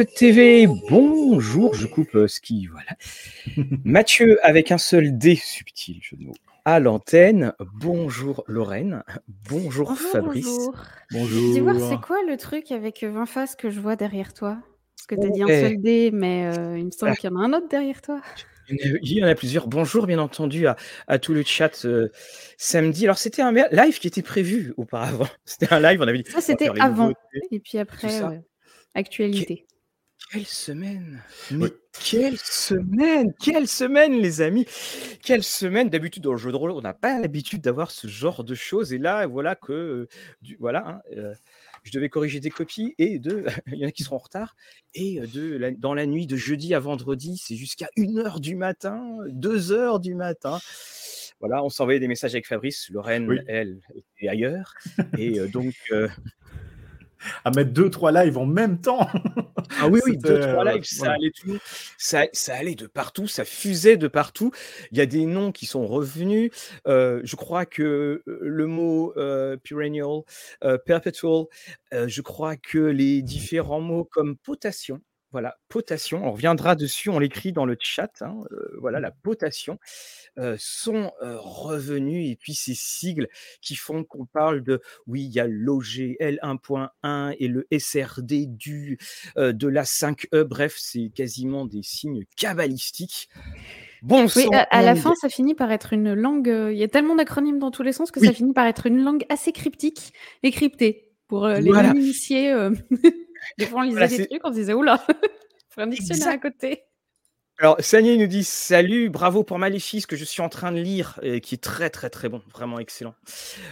TV, bonjour, je coupe euh, ce qui, voilà. Mathieu avec un seul D subtil, de à l'antenne. Bonjour Lorraine, bonjour, Fabrice. Bonjour. Bonjour. Dis voir, c'est quoi le truc avec 20 faces que je vois derrière toi? Parce que tu as dit un seul D, mais euh, il me semble Ah. qu'il y en a un autre derrière toi. Il y en a plusieurs. Bonjour, bien entendu, à, à tout le chat euh, samedi. Alors, c'était un live qui était prévu auparavant. C'était un live, on avait dit. Ça, c'était les avant. nouveautés. Et puis après, ouais, actualité. Quelle semaine Mais Oui. quelle semaine Quelle semaine, les amis Quelle semaine D'habitude, dans le jeu de rôle, on n'a pas l'habitude d'avoir ce genre de choses. Et là, voilà que... euh, du- voilà, hein, euh, je devais corriger des copies et de... Il y en a qui seront en retard. Et euh, de, la- dans la nuit de jeudi à vendredi, c'est jusqu'à 1h du matin, 2h du matin. Voilà, on s'envoyait des messages avec Fabrice. Lorraine, Oui. elle, était ailleurs. Et euh, donc... euh, À mettre deux, trois lives en même temps. Ah oui, oui, deux, trois euh, lives, ça voilà. allait tout, ça, ça allait de partout, ça fusait de partout. Il y a des noms qui sont revenus. Euh, je crois que euh, le mot euh, perennial, euh, perpetual, je crois que les différents mots comme potation, voilà, potation, on reviendra dessus, on l'écrit dans le chat, hein, euh, voilà, la potation, euh, sont euh, revenus. Et puis ces sigles qui font qu'on parle de, oui, il y a l'OGL 1.1 et le SRD du, de la 5E, bref, c'est quasiment des signes cabalistiques. Bon Oui, à, à la fin, ça finit par être une langue. Il y a tellement d'acronymes dans tous les sens que Oui. ça finit par être une langue assez cryptique et cryptée. Pour les Voilà. non-initiés, euh, des fois on lisait Voilà, des trucs, on se disait oula, faut un dictionnaire à côté. Alors, Sanier nous dit salut, bravo pour Maléfice que je suis en train de lire, et qui est très très très bon, vraiment excellent.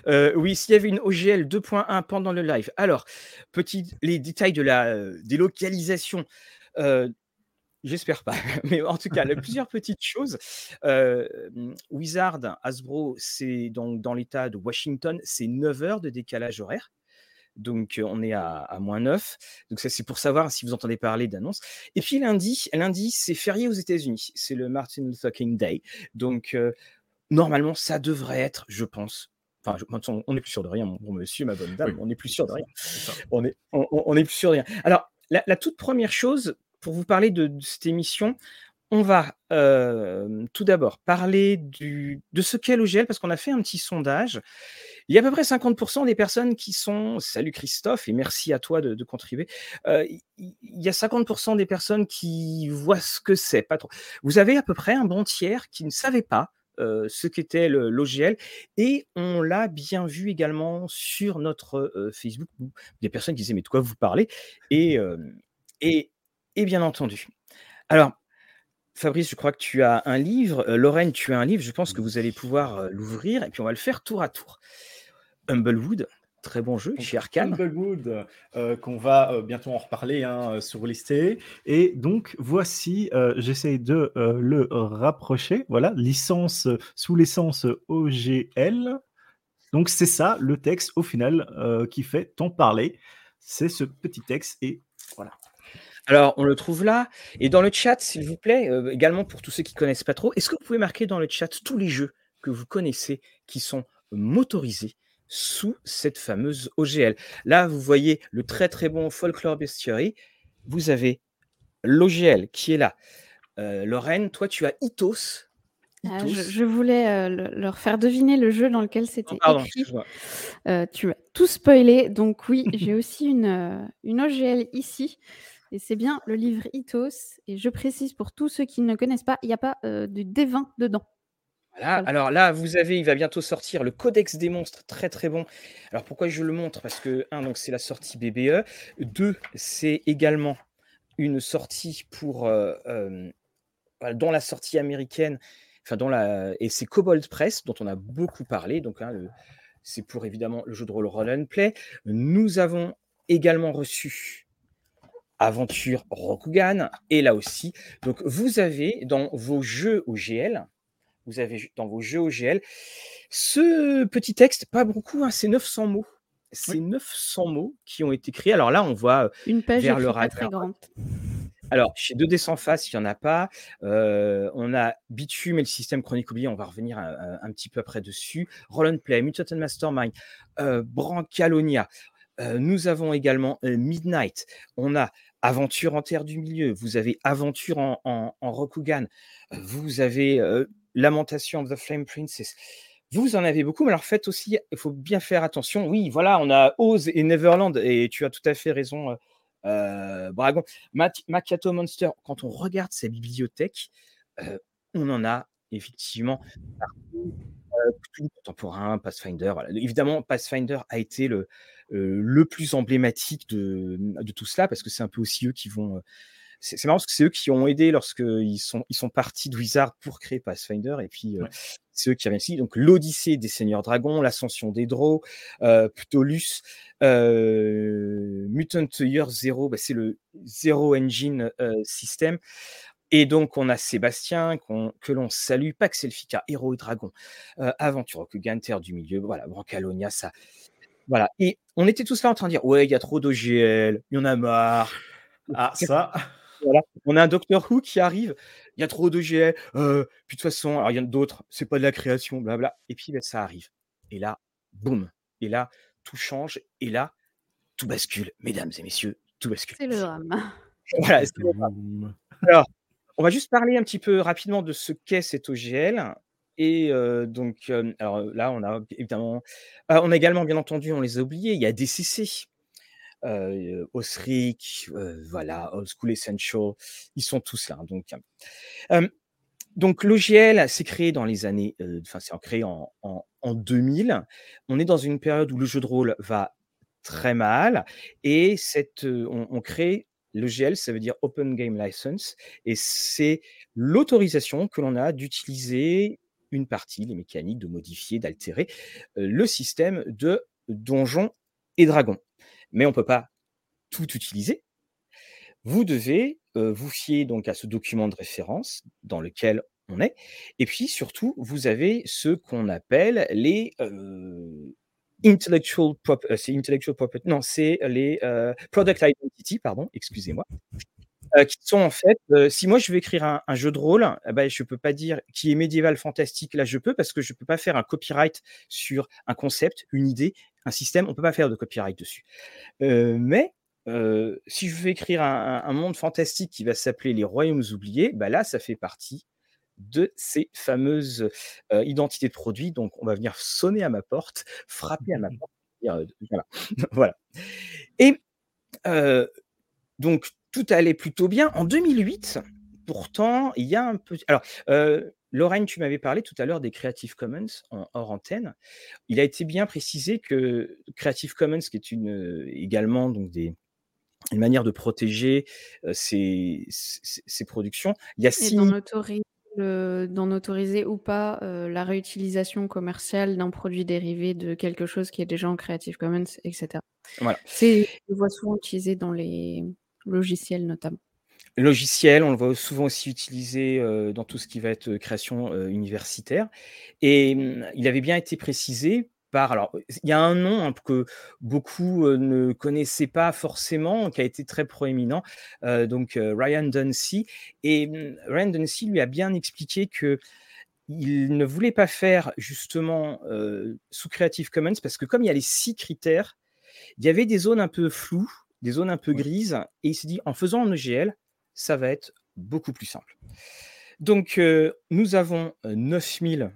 Euh, oui, s'il y avait une OGL 2.1 pendant le live. Alors, petit, les détails de la euh, délocalisation. euh, J'espère pas, mais en tout cas, là, plusieurs petites choses. Wizard, Hasbro, c'est donc dans l'état de Washington, c'est 9 heures de décalage horaire. Donc, on est à, à moins 9. Donc, ça, c'est pour savoir si vous entendez parler d'annonces. Et puis, lundi, lundi c'est férié aux États-Unis. C'est le Martin Luther King Day. Donc, euh, normalement, ça devrait être, je pense. Enfin, on n'est plus sûr de rien, mon bon monsieur, ma bonne dame. Oui. On n'est plus sûr de rien. On est, on, on- on est plus sûr de rien. Alors, la, la toute première chose, pour vous parler de, de cette émission, on va euh, tout d'abord parler du, de ce qu'est l'OGL, parce qu'on a fait un petit sondage. Il y a à peu près 50% des personnes qui sont. Salut Christophe, et merci à toi de, de contribuer. Euh, il y a 50% des personnes qui voient ce que c'est, pas trop. Vous avez à peu près un bon tiers qui ne savait pas euh, ce qu'était l'OGL, et on l'a bien vu également sur notre euh, Facebook, des personnes qui disaient Mais de quoi vous parlez? Et, euh, et, et bien entendu. Alors, Fabrice, je crois que tu as un livre. Euh, Lorraine, tu as un livre. Je pense que vous allez pouvoir euh, l'ouvrir et puis on va le faire tour à tour. Humblewood, très bon jeu Donc, chez Arkham. Humblewood, euh, qu'on va bientôt en reparler hein, sur listé. Et donc, voici, j'essaie de le rapprocher. Voilà, licence sous licence OGL. Donc, c'est ça le texte au final qui fait tant parler. C'est ce petit texte. Et voilà. Alors, on le trouve là. Et dans le chat, s'il vous plaît, euh, également pour tous ceux qui ne connaissent pas trop, est-ce que vous pouvez marquer dans le chat tous les jeux que vous connaissez qui sont motorisés sous cette fameuse OGL Là, vous voyez le très très bon Folklore Bestiary. Vous avez l'OGL qui est là. Euh, Lorraine, toi, tu as Itos. Ah, je, je voulais euh, le- leur faire deviner le jeu dans lequel Oh, c'était pardon, écrit. tu as tout spoilé, donc oui, j'ai aussi une, une OGL ici. Et c'est bien le livre Ithos. Et je précise pour tous ceux qui ne connaissent pas, il n'y a pas euh, du D20 dedans. Voilà. Voilà. Alors là, vous avez, il va bientôt sortir le Codex des monstres, très très bon. Alors pourquoi je le montre? Parce que un, donc c'est la sortie BBE. Deux, c'est également une sortie pour dont la sortie américaine, enfin dont la et c'est Cobalt Press dont on a beaucoup parlé. Donc hein, c'est pour évidemment le jeu de rôle Roll and Play. Nous avons également reçu Aventure Rokugan et là aussi. Donc vous avez dans vos jeux OGL, vous avez dans vos jeux OGL ce petit texte, pas beaucoup, hein, c'est 900 mots. C'est 900 mots qui ont été créés. Alors là, on voit une page vers le très grande. Alors, chez 2D sans face, il n'y en a pas. Euh, on a Bitume et le système chronique oublié, on va revenir un, petit peu après dessus. Roll and Play, Mutant Mastermind, euh, Brancalonia. Euh, nous avons également Midnight. On a Aventure en Terre du Milieu. Vous avez Aventure en, Rokugan. Vous avez Lamentation of the Flame Princess. Vous en avez beaucoup, mais alors faites aussi, il faut bien faire attention. Oui, voilà, on a Oz et Neverland, et tu as tout à fait raison, euh, Bragon. Macchiato Monster, quand on regarde sa bibliothèque, euh, on en a effectivement euh, contemporain, Pathfinder. Évidemment, Pathfinder a été le, le plus emblématique de, de, tout cela, parce que c'est un peu aussi eux qui vont c'est marrant parce que c'est eux qui ont aidé lorsqu'ils sont, ils sont partis de Wizard pour créer Pathfinder. Et puis, euh, c'est eux qui avaient ici. Donc, l'Odyssée des Seigneurs Dragons, l'Ascension des Draws, euh, Ptolus, euh, Mutant Year Zero, bah, c'est le Zero Engine euh, System. Et donc, on a Sébastien, que l'on salue, Pax Elfica, Héros et Dragon, Aventure Rokugan, Terre du Milieu, voilà, Brancalonia, ça. Voilà. Et on était tous là en train de dire Ouais, il y a trop d'OGL, il y en a marre. Ah, ça. On a un Docteur Who qui arrive, il y a trop de GL, euh, puis de toute façon, alors il y en a d'autres, c'est pas de la création, blabla. Et puis ben, ça arrive. Et là, boum. Et là, tout change. Et là, tout bascule. Mesdames et messieurs, tout bascule. C'est le drame. Voilà, Alors, on va juste parler un petit peu rapidement de ce qu'est cet OGL. Et euh, donc, euh, alors là, on a évidemment, on a également, bien entendu, on les a oubliés, il y a DCC, euh, Osric, euh, voilà, Old School Essential, ils sont tous là. Donc, donc l'OGL s'est créé dans les années, enfin c'est créé en, en, en, 2000. On est dans une période où le jeu de rôle va très mal et cette, on crée L'OGL, ça veut dire Open Game License, et c'est l'autorisation que l'on a d'utiliser une partie, les mécaniques, de modifier, d'altérer le système de Donjons et Dragons mais on ne peut pas tout utiliser. Vous devez vous fier donc à ce document de référence dans lequel on est. Et puis surtout, vous avez ce qu'on appelle les intellectual, intellectual property, non, c'est les product identity, pardon, excusez-moi. qui sont en fait, si moi je veux écrire un, jeu de rôle, eh ben, je ne peux pas dire qui est médiéval fantastique, là je peux, parce que je ne peux pas faire un copyright sur un concept, une idée, un système, on ne peut pas faire de copyright dessus. mais si je veux écrire un, monde fantastique qui va s'appeler les Royaumes oubliés, bah là, ça fait partie de ces fameuses identités de produits. Donc, on va venir sonner à ma porte, frapper à ma porte. voilà. voilà. Et donc, tout allait plutôt bien. En 2008, pourtant, il y a un peu. Alors, Lorraine, tu m'avais parlé tout à l'heure des Creative Commons en hors antenne. Il a été bien précisé que Creative Commons, qui est une, également donc des, une manière de protéger ces, productions, il y a six. D'en autoriser, ou pas la réutilisation commerciale d'un produit dérivé de quelque chose qui est déjà en Creative Commons, etc. Voilà. C'est, je vois souvent utilisé dans les logiciels notamment logiciel, on le voit souvent aussi utilisé dans tout ce qui va être création universitaire. Et mmh, il avait bien été précisé par, alors il y a un nom hein, que beaucoup ne connaissaient pas forcément, qui a été très proéminent, donc Ryan Duncy. Et mmh, Ryan Duncy lui a bien expliqué que il ne voulait pas faire justement sous Creative Commons parce que comme il y a les six critères, il y avait des zones un peu floues, des zones un peu grises, et il s'est dit en faisant un EGL, ça va être beaucoup plus simple. Donc, nous avons 9000,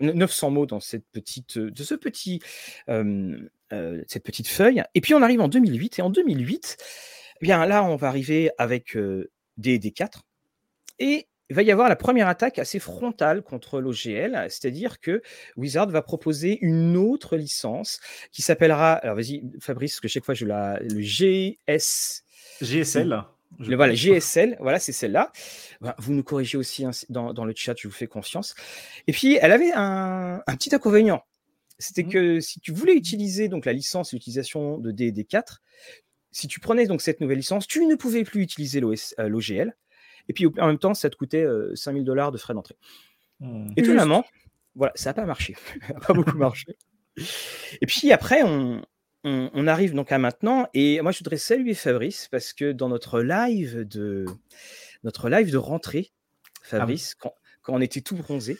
900 mots dans cette petite, de ce petit, cette petite feuille. Et puis, on arrive en 2008. Et en 2008, eh bien là, on va arriver avec des D4. Et il va y avoir la première attaque assez frontale contre l'OGL, c'est-à-dire que Wizard va proposer une autre licence qui s'appellera, alors vas-y Fabrice, parce que chaque fois je la, le GS... GSL Le, voilà, GSL, voilà, c'est celle-là. vous nous corrigez aussi hein, dans, dans, le chat, je vous fais confiance. Et puis, elle avait un, un petit inconvénient. C'était mmh. que si tu voulais utiliser donc la licence et l'utilisation de DD4, si tu prenais donc cette nouvelle licence, tu ne pouvais plus utiliser l'OGL. Et puis en même temps, ça te coûtait 5000 dollars de frais d'entrée. Mmh. Étonnamment, voilà, ça n'a pas marché. ça n'a pas beaucoup marché. Et puis après, on, on, arrive donc à maintenant. Et moi, je voudrais saluer Fabrice parce que dans notre live de, notre live de rentrée, ah Fabrice, quand, on était tout bronzé,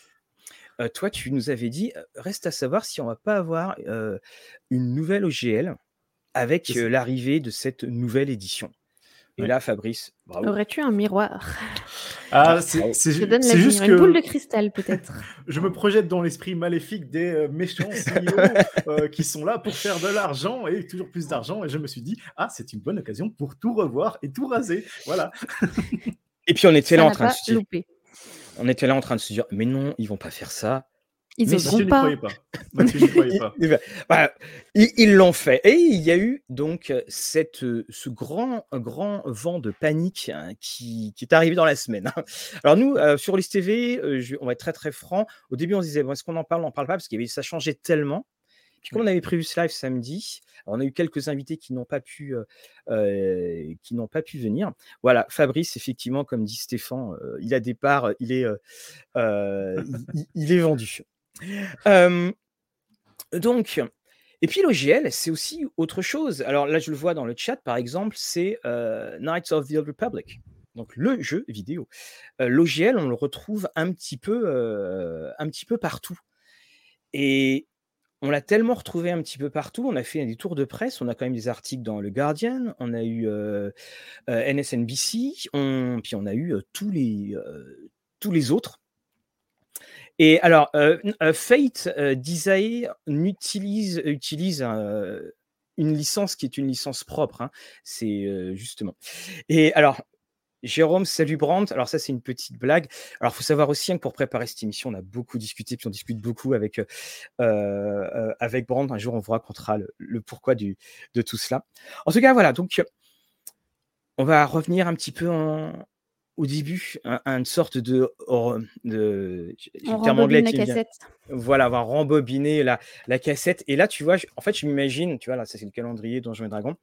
euh, toi, tu nous avais dit, euh, reste à savoir si on va pas avoir euh, une nouvelle OGL avec l'arrivée de cette nouvelle édition. Et là, Fabrice, bravo. Aurais-tu un miroir? Ah, c'est Je donne la juste une boule de cristal, peut-être. je me projette dans l'esprit maléfique des méchants CEO qui sont là pour faire de l'argent et toujours plus d'argent. Et je me suis dit, ah, c'est une bonne occasion pour tout revoir et tout raser. Voilà. et puis, on était là en train de se on était là en train de se dire, mais non, ils vont pas faire ça. Ils n'oseront pas. pas. ils l'ont fait. Et il y a eu donc cette, ce grand, grand vent de panique hein, qui, est arrivé dans la semaine. Hein. Alors nous, euh, sur les TV, euh, on va être très très franc. Au début, on se disait, bon, est-ce qu'on en parle On n'en parle pas? Parce que ça changeait tellement. Puis comme on avait prévu ce live samedi, on a eu quelques invités qui n'ont pas pu, qui n'ont pas pu venir. Voilà, Fabrice, effectivement, comme dit Stéphane, il a des parts, il est, il, est vendu. Donc, et puis l'OGL, c'est aussi autre chose. Alors là, je le vois dans le chat, par exemple, c'est Knights of the Old Republic. Donc le jeu vidéo. L'OGL, on le retrouve un petit peu, un petit peu partout. Et on l'a tellement retrouvé un petit peu partout. On a fait des tours de presse. On a quand même des articles dans le Guardian. On a eu euh, euh, NSNBC. puis on a eu euh, tous les tous les autres. Et alors, Fate Desire utilise utilise une licence qui est une licence propre. Hein. C'est justement. Et alors, Jérôme, salut Brandt. Alors ça, c'est une petite blague. Alors, il faut savoir aussi hein, que pour préparer cette émission, on a beaucoup discuté, puis on discute beaucoup avec, euh, euh, avec Brandt. Un jour, on vous racontera le, pourquoi du, de tout cela. En tout cas, voilà. Donc, on va revenir un petit peu au début, à, une sorte de... de terme anglais la cassette. Voilà, va rembobiner la, la cassette. Et là, tu vois, en fait, je m'imagine, tu vois, là, ça c'est le calendrier Donjons et Dragons.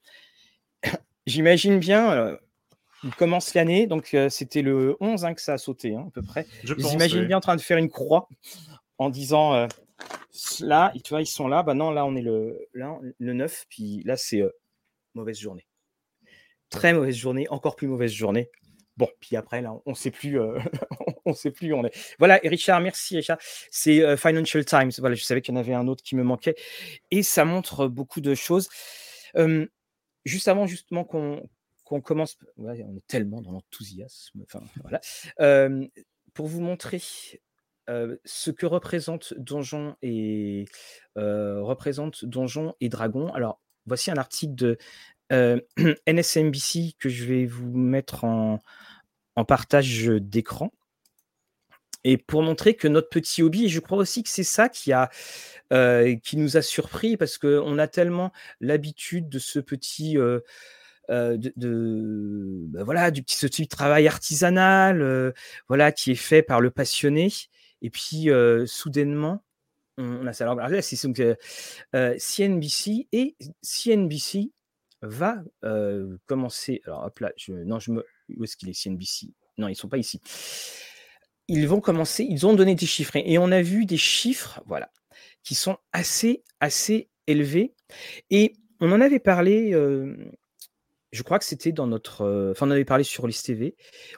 J'imagine bien euh, il commence l'année, donc c'était le 11 hein, que ça a sauté, hein, à peu près. Je J'imagine bien en train de faire une croix en disant là, tu vois, ils sont là. Bah non, là, on est le, le 9, puis là, c'est mauvaise journée. Très mauvaise journée, encore plus mauvaise journée. Bon, puis après, là, on ne sait plus, on sait plus où on est. Voilà, et Richard, merci Richard. C'est Financial Times. Voilà, je savais qu'il y en avait un autre qui me manquait, et ça montre beaucoup de choses. juste avant, justement, qu'on qu'on commence, on est tellement dans l'enthousiasme. Enfin, voilà. pour vous montrer ce que représente Donjon et représente Donjon et Dragon. Alors, voici un article de NSMBC que je vais vous mettre en, en partage d'écran. Et pour montrer que notre petit hobby, et je crois aussi que c'est ça qui, a, qui nous a surpris, parce qu'on a tellement l'habitude de ce petit de, bah, voilà du petit, ce petit travail artisanal voilà qui est fait par le passionné et puis soudainement on, a ça alors c'est CNBC et CNBC va commencer alors hop là non je me où est-ce qu'il est CNBC non ils sont pas ici ils vont commencer ils ont donné des chiffres et on a vu des chiffres voilà qui sont assez assez élevés et on en avait parlé je crois que c'était dans notre. Enfin, on avait parlé sur List TV.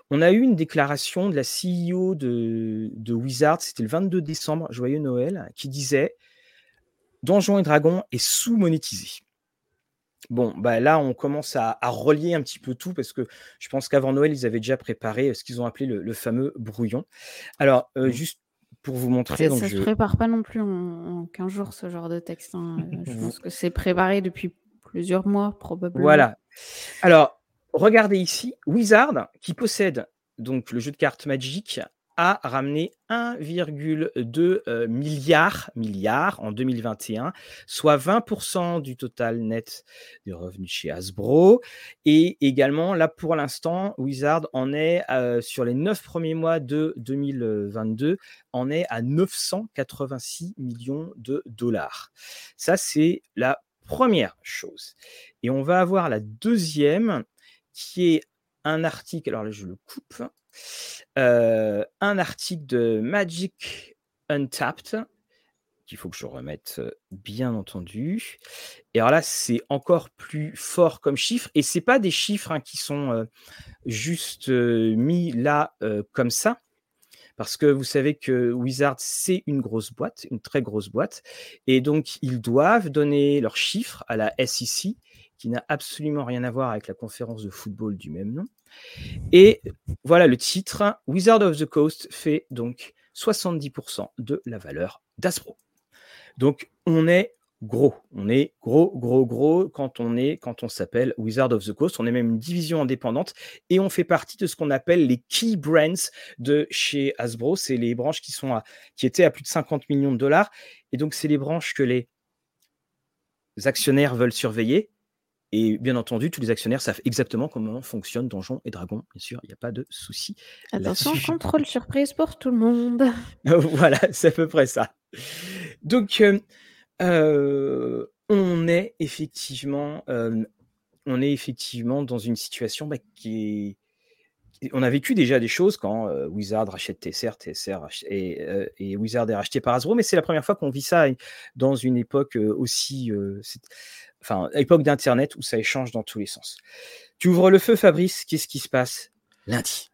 On a eu une déclaration de la CEO de, de Wizard, c'était le 22 décembre, joyeux Noël, qui disait Donjons et Dragons est sous-monétisé. Bon, bah là, on commence à, relier un petit peu tout parce que je pense qu'avant Noël, ils avaient déjà préparé ce qu'ils ont appelé le, fameux brouillon. Alors, mmh. juste pour vous montrer. Ça ne se prépare pas non plus en, 15 jours, ce genre de texte. Hein. je pense que c'est préparé depuis plusieurs mois, probablement. Voilà. Alors, regardez ici, Wizard, qui possède donc le jeu de cartes Magic, a ramené 1,2 euh, milliard, milliard en 2021, soit 20% du total net des revenus chez Hasbro. Et également, là pour l'instant, Wizard en est euh, sur les 9 premiers mois de 2022, en est à 986 millions de dollars. Ça, c'est la première chose. Et on va avoir la deuxième qui est un article, alors là je le coupe, un article de Magic Untapped, qu'il faut que je remette euh, bien entendu. Et alors là, c'est encore plus fort comme chiffre, et c'est pas des chiffres hein, qui sont euh, juste mis là comme ça. Parce que vous savez que Wizard, c'est une grosse boîte, une très grosse boîte. Et donc, ils doivent donner leurs chiffres à la SEC, qui n'a absolument rien à voir avec la conférence de football du même nom. Et voilà le titre. Wizard of the Coast fait donc 70% de la valeur d'Aspro. Donc on est gros. On est gros, gros, gros quand on est, quand on s'appelle Wizard of the Coast. On est même une division indépendante et on fait partie de ce qu'on appelle les key brands de chez Hasbro. C'est les branches qui sont qui étaient à plus de 50 millions de dollars. Et donc, c'est les branches que les actionnaires veulent surveiller et bien entendu, tous les actionnaires savent exactement comment fonctionne Donjons et Dragons. Bien sûr, il n'y a pas de souci. Attention, contrôle surprise pour tout le monde. voilà, c'est à peu près ça. Donc, euh, euh, on est effectivement, euh, on est effectivement dans une situation bah, qui est on a vécu déjà des choses quand Wizard rachète TSR, TSR et, et, Wizard est racheté par Hasbro, mais c'est la première fois qu'on vit ça dans une époque aussi enfin, époque d'Internet où ça échange dans tous les sens. Tu ouvres le feu, Fabrice, qu'est-ce qui se passe? Lundi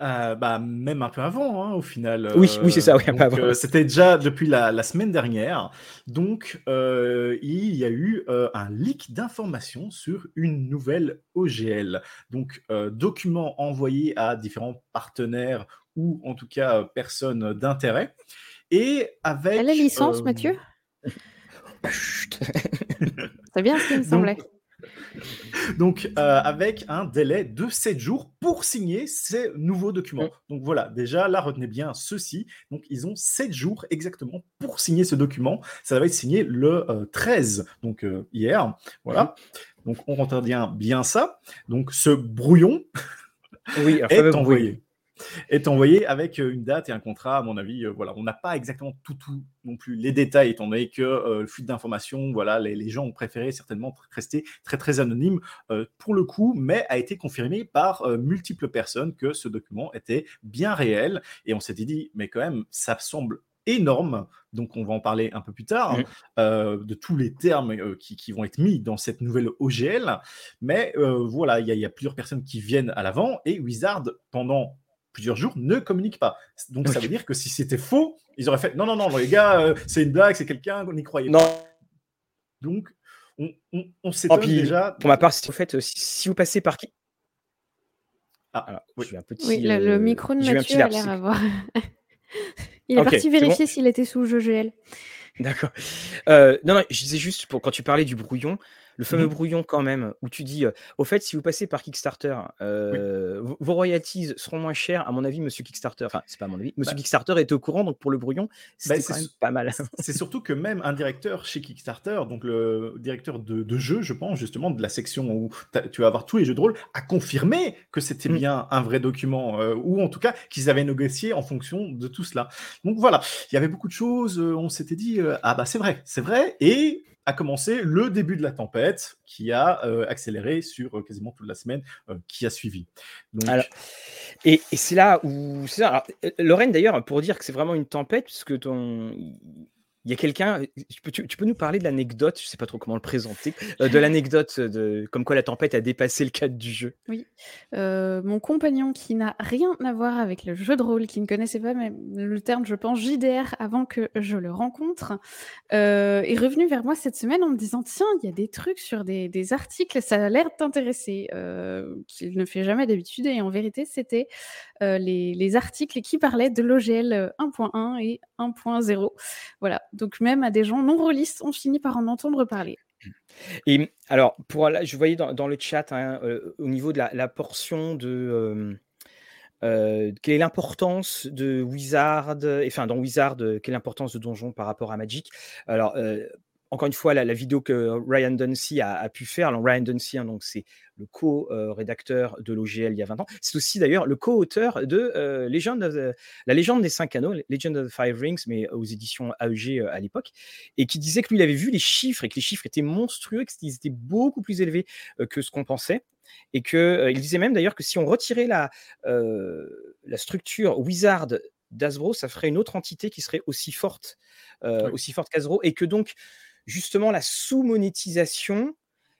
euh, bah, même un peu avant, hein, au final. Oui, oui, c'est ça. Oui, euh, C'était déjà depuis la, semaine dernière. Donc, euh, il y a eu un leak d'informations sur une nouvelle OGL. Donc, document envoyé à différents partenaires ou en tout cas personnes d'intérêt. Et avec. Elle a licence, Mathieu? C'est bien ce qui me semblait. Donc, euh, avec un délai de 7 jours pour signer ces nouveaux documents. Mm. Donc voilà, déjà là, retenez bien ceci. Donc, ils ont 7 jours exactement pour signer ce document. Ça va être signé le 13, euh, donc euh, hier. Voilà. Mm. Donc, on retient bien ça. Donc, ce brouillon oui, est envoyé est envoyé avec euh, une date et un contrat, à mon avis. Euh, voilà, on n'a pas exactement tout, tout non plus les détails, étant donné que euh, le flux d'informations, voilà, les, gens ont préféré certainement rester très très anonyme pour le coup, mais a été confirmé par multiples personnes que ce document était bien réel. Et on s'était dit, mais quand même, ça semble énorme, donc on va en parler un peu plus tard, mmh. de tous les termes qui, vont être mis dans cette nouvelle OGL. Mais voilà, il y, y, a plusieurs personnes qui viennent à l'avant et Wizard, pendant plusieurs jours ne communiquent pas. Donc ça veut dire que si c'était faux, ils auraient fait non, non, non, les gars, euh, c'est une blague, c'est quelqu'un, on n'y croyait non. pas. Donc on, on, on s'étonne déjà. Pour ma part, si, fait, si vous passez par qui ah, oui. un petit, oui, le, euh, micro de Mathieu a l'air avoir. Il est parti vérifier s'il était sous GGL. D'accord. Euh, non, non, je disais juste, pour, quand tu parlais du brouillon, le fameux mmh brouillon quand même, où tu dis, au fait, si vous passez par Kickstarter, vos royalties seront moins chères, à mon avis, monsieur Kickstarter, enfin, c'est pas à mon avis, monsieur bah Kickstarter est au courant, donc pour le brouillon, bah, c'est pas mal. c'est surtout que même un directeur chez Kickstarter, donc le directeur de, de jeu, je pense, justement, de la section où tu vas avoir tous les jeux de rôle, a confirmé que c'était mmh. bien un vrai document, ou en tout cas qu'ils avaient négocié en fonction de tout cela. Donc voilà, il y avait beaucoup de choses, on s'était dit, ah bah c'est vrai, c'est vrai, et a commencé le début de la tempête qui a euh, accéléré sur euh, quasiment toute la semaine euh, qui a suivi. et, c'est là où. Lorraine, d'ailleurs, pour dire que c'est vraiment une tempête, puisque ton, il y a quelqu'un, tu, peux nous parler de l'anecdote, je ne sais pas trop comment le présenter, euh, de l'anecdote de comme quoi la tempête a dépassé le cadre du jeu? Oui, euh, mon compagnon qui n'a rien à voir avec le jeu de rôle, qui ne connaissait pas même le terme, je pense, JDR avant que je le rencontre, euh, est revenu vers moi cette semaine en me disant Tiens, il y a des trucs sur des, articles, ça a l'air de t'intéresser, qu'il ne fait jamais d'habitude, et en vérité, c'était les, les, articles qui parlaient de l'OGL 1.1 et 1.0. Voilà, donc même à des gens non rôlistes, on finit par en entendre parler. Et alors, pour, je voyais dans, le chat, hein, euh, au niveau de la, portion de, euh, quelle est l'importance de Wizard, enfin dans Wizard, quelle est l'importance de Donjon par rapport à Magic? Alors, encore une fois, la, vidéo que Ryan Duncy a, pu faire, alors Ryan Duncy, hein, donc c'est le co-rédacteur de l'OGL il y a 20 ans, c'est aussi d'ailleurs le co-auteur de euh, La légende des cinq anneaux, Legend of the Five Rings, mais aux éditions AEG euh, à l'époque, et qui disait que lui, il avait vu les chiffres et que les chiffres étaient monstrueux, qu'ils étaient beaucoup plus élevés euh, que ce qu'on pensait. Et qu'il il disait même d'ailleurs que si on retirait la, la structure Wizard d'Asbro, ça ferait une autre entité qui serait aussi forte, aussi forte qu'Asbro, et que donc justement la sous-monétisation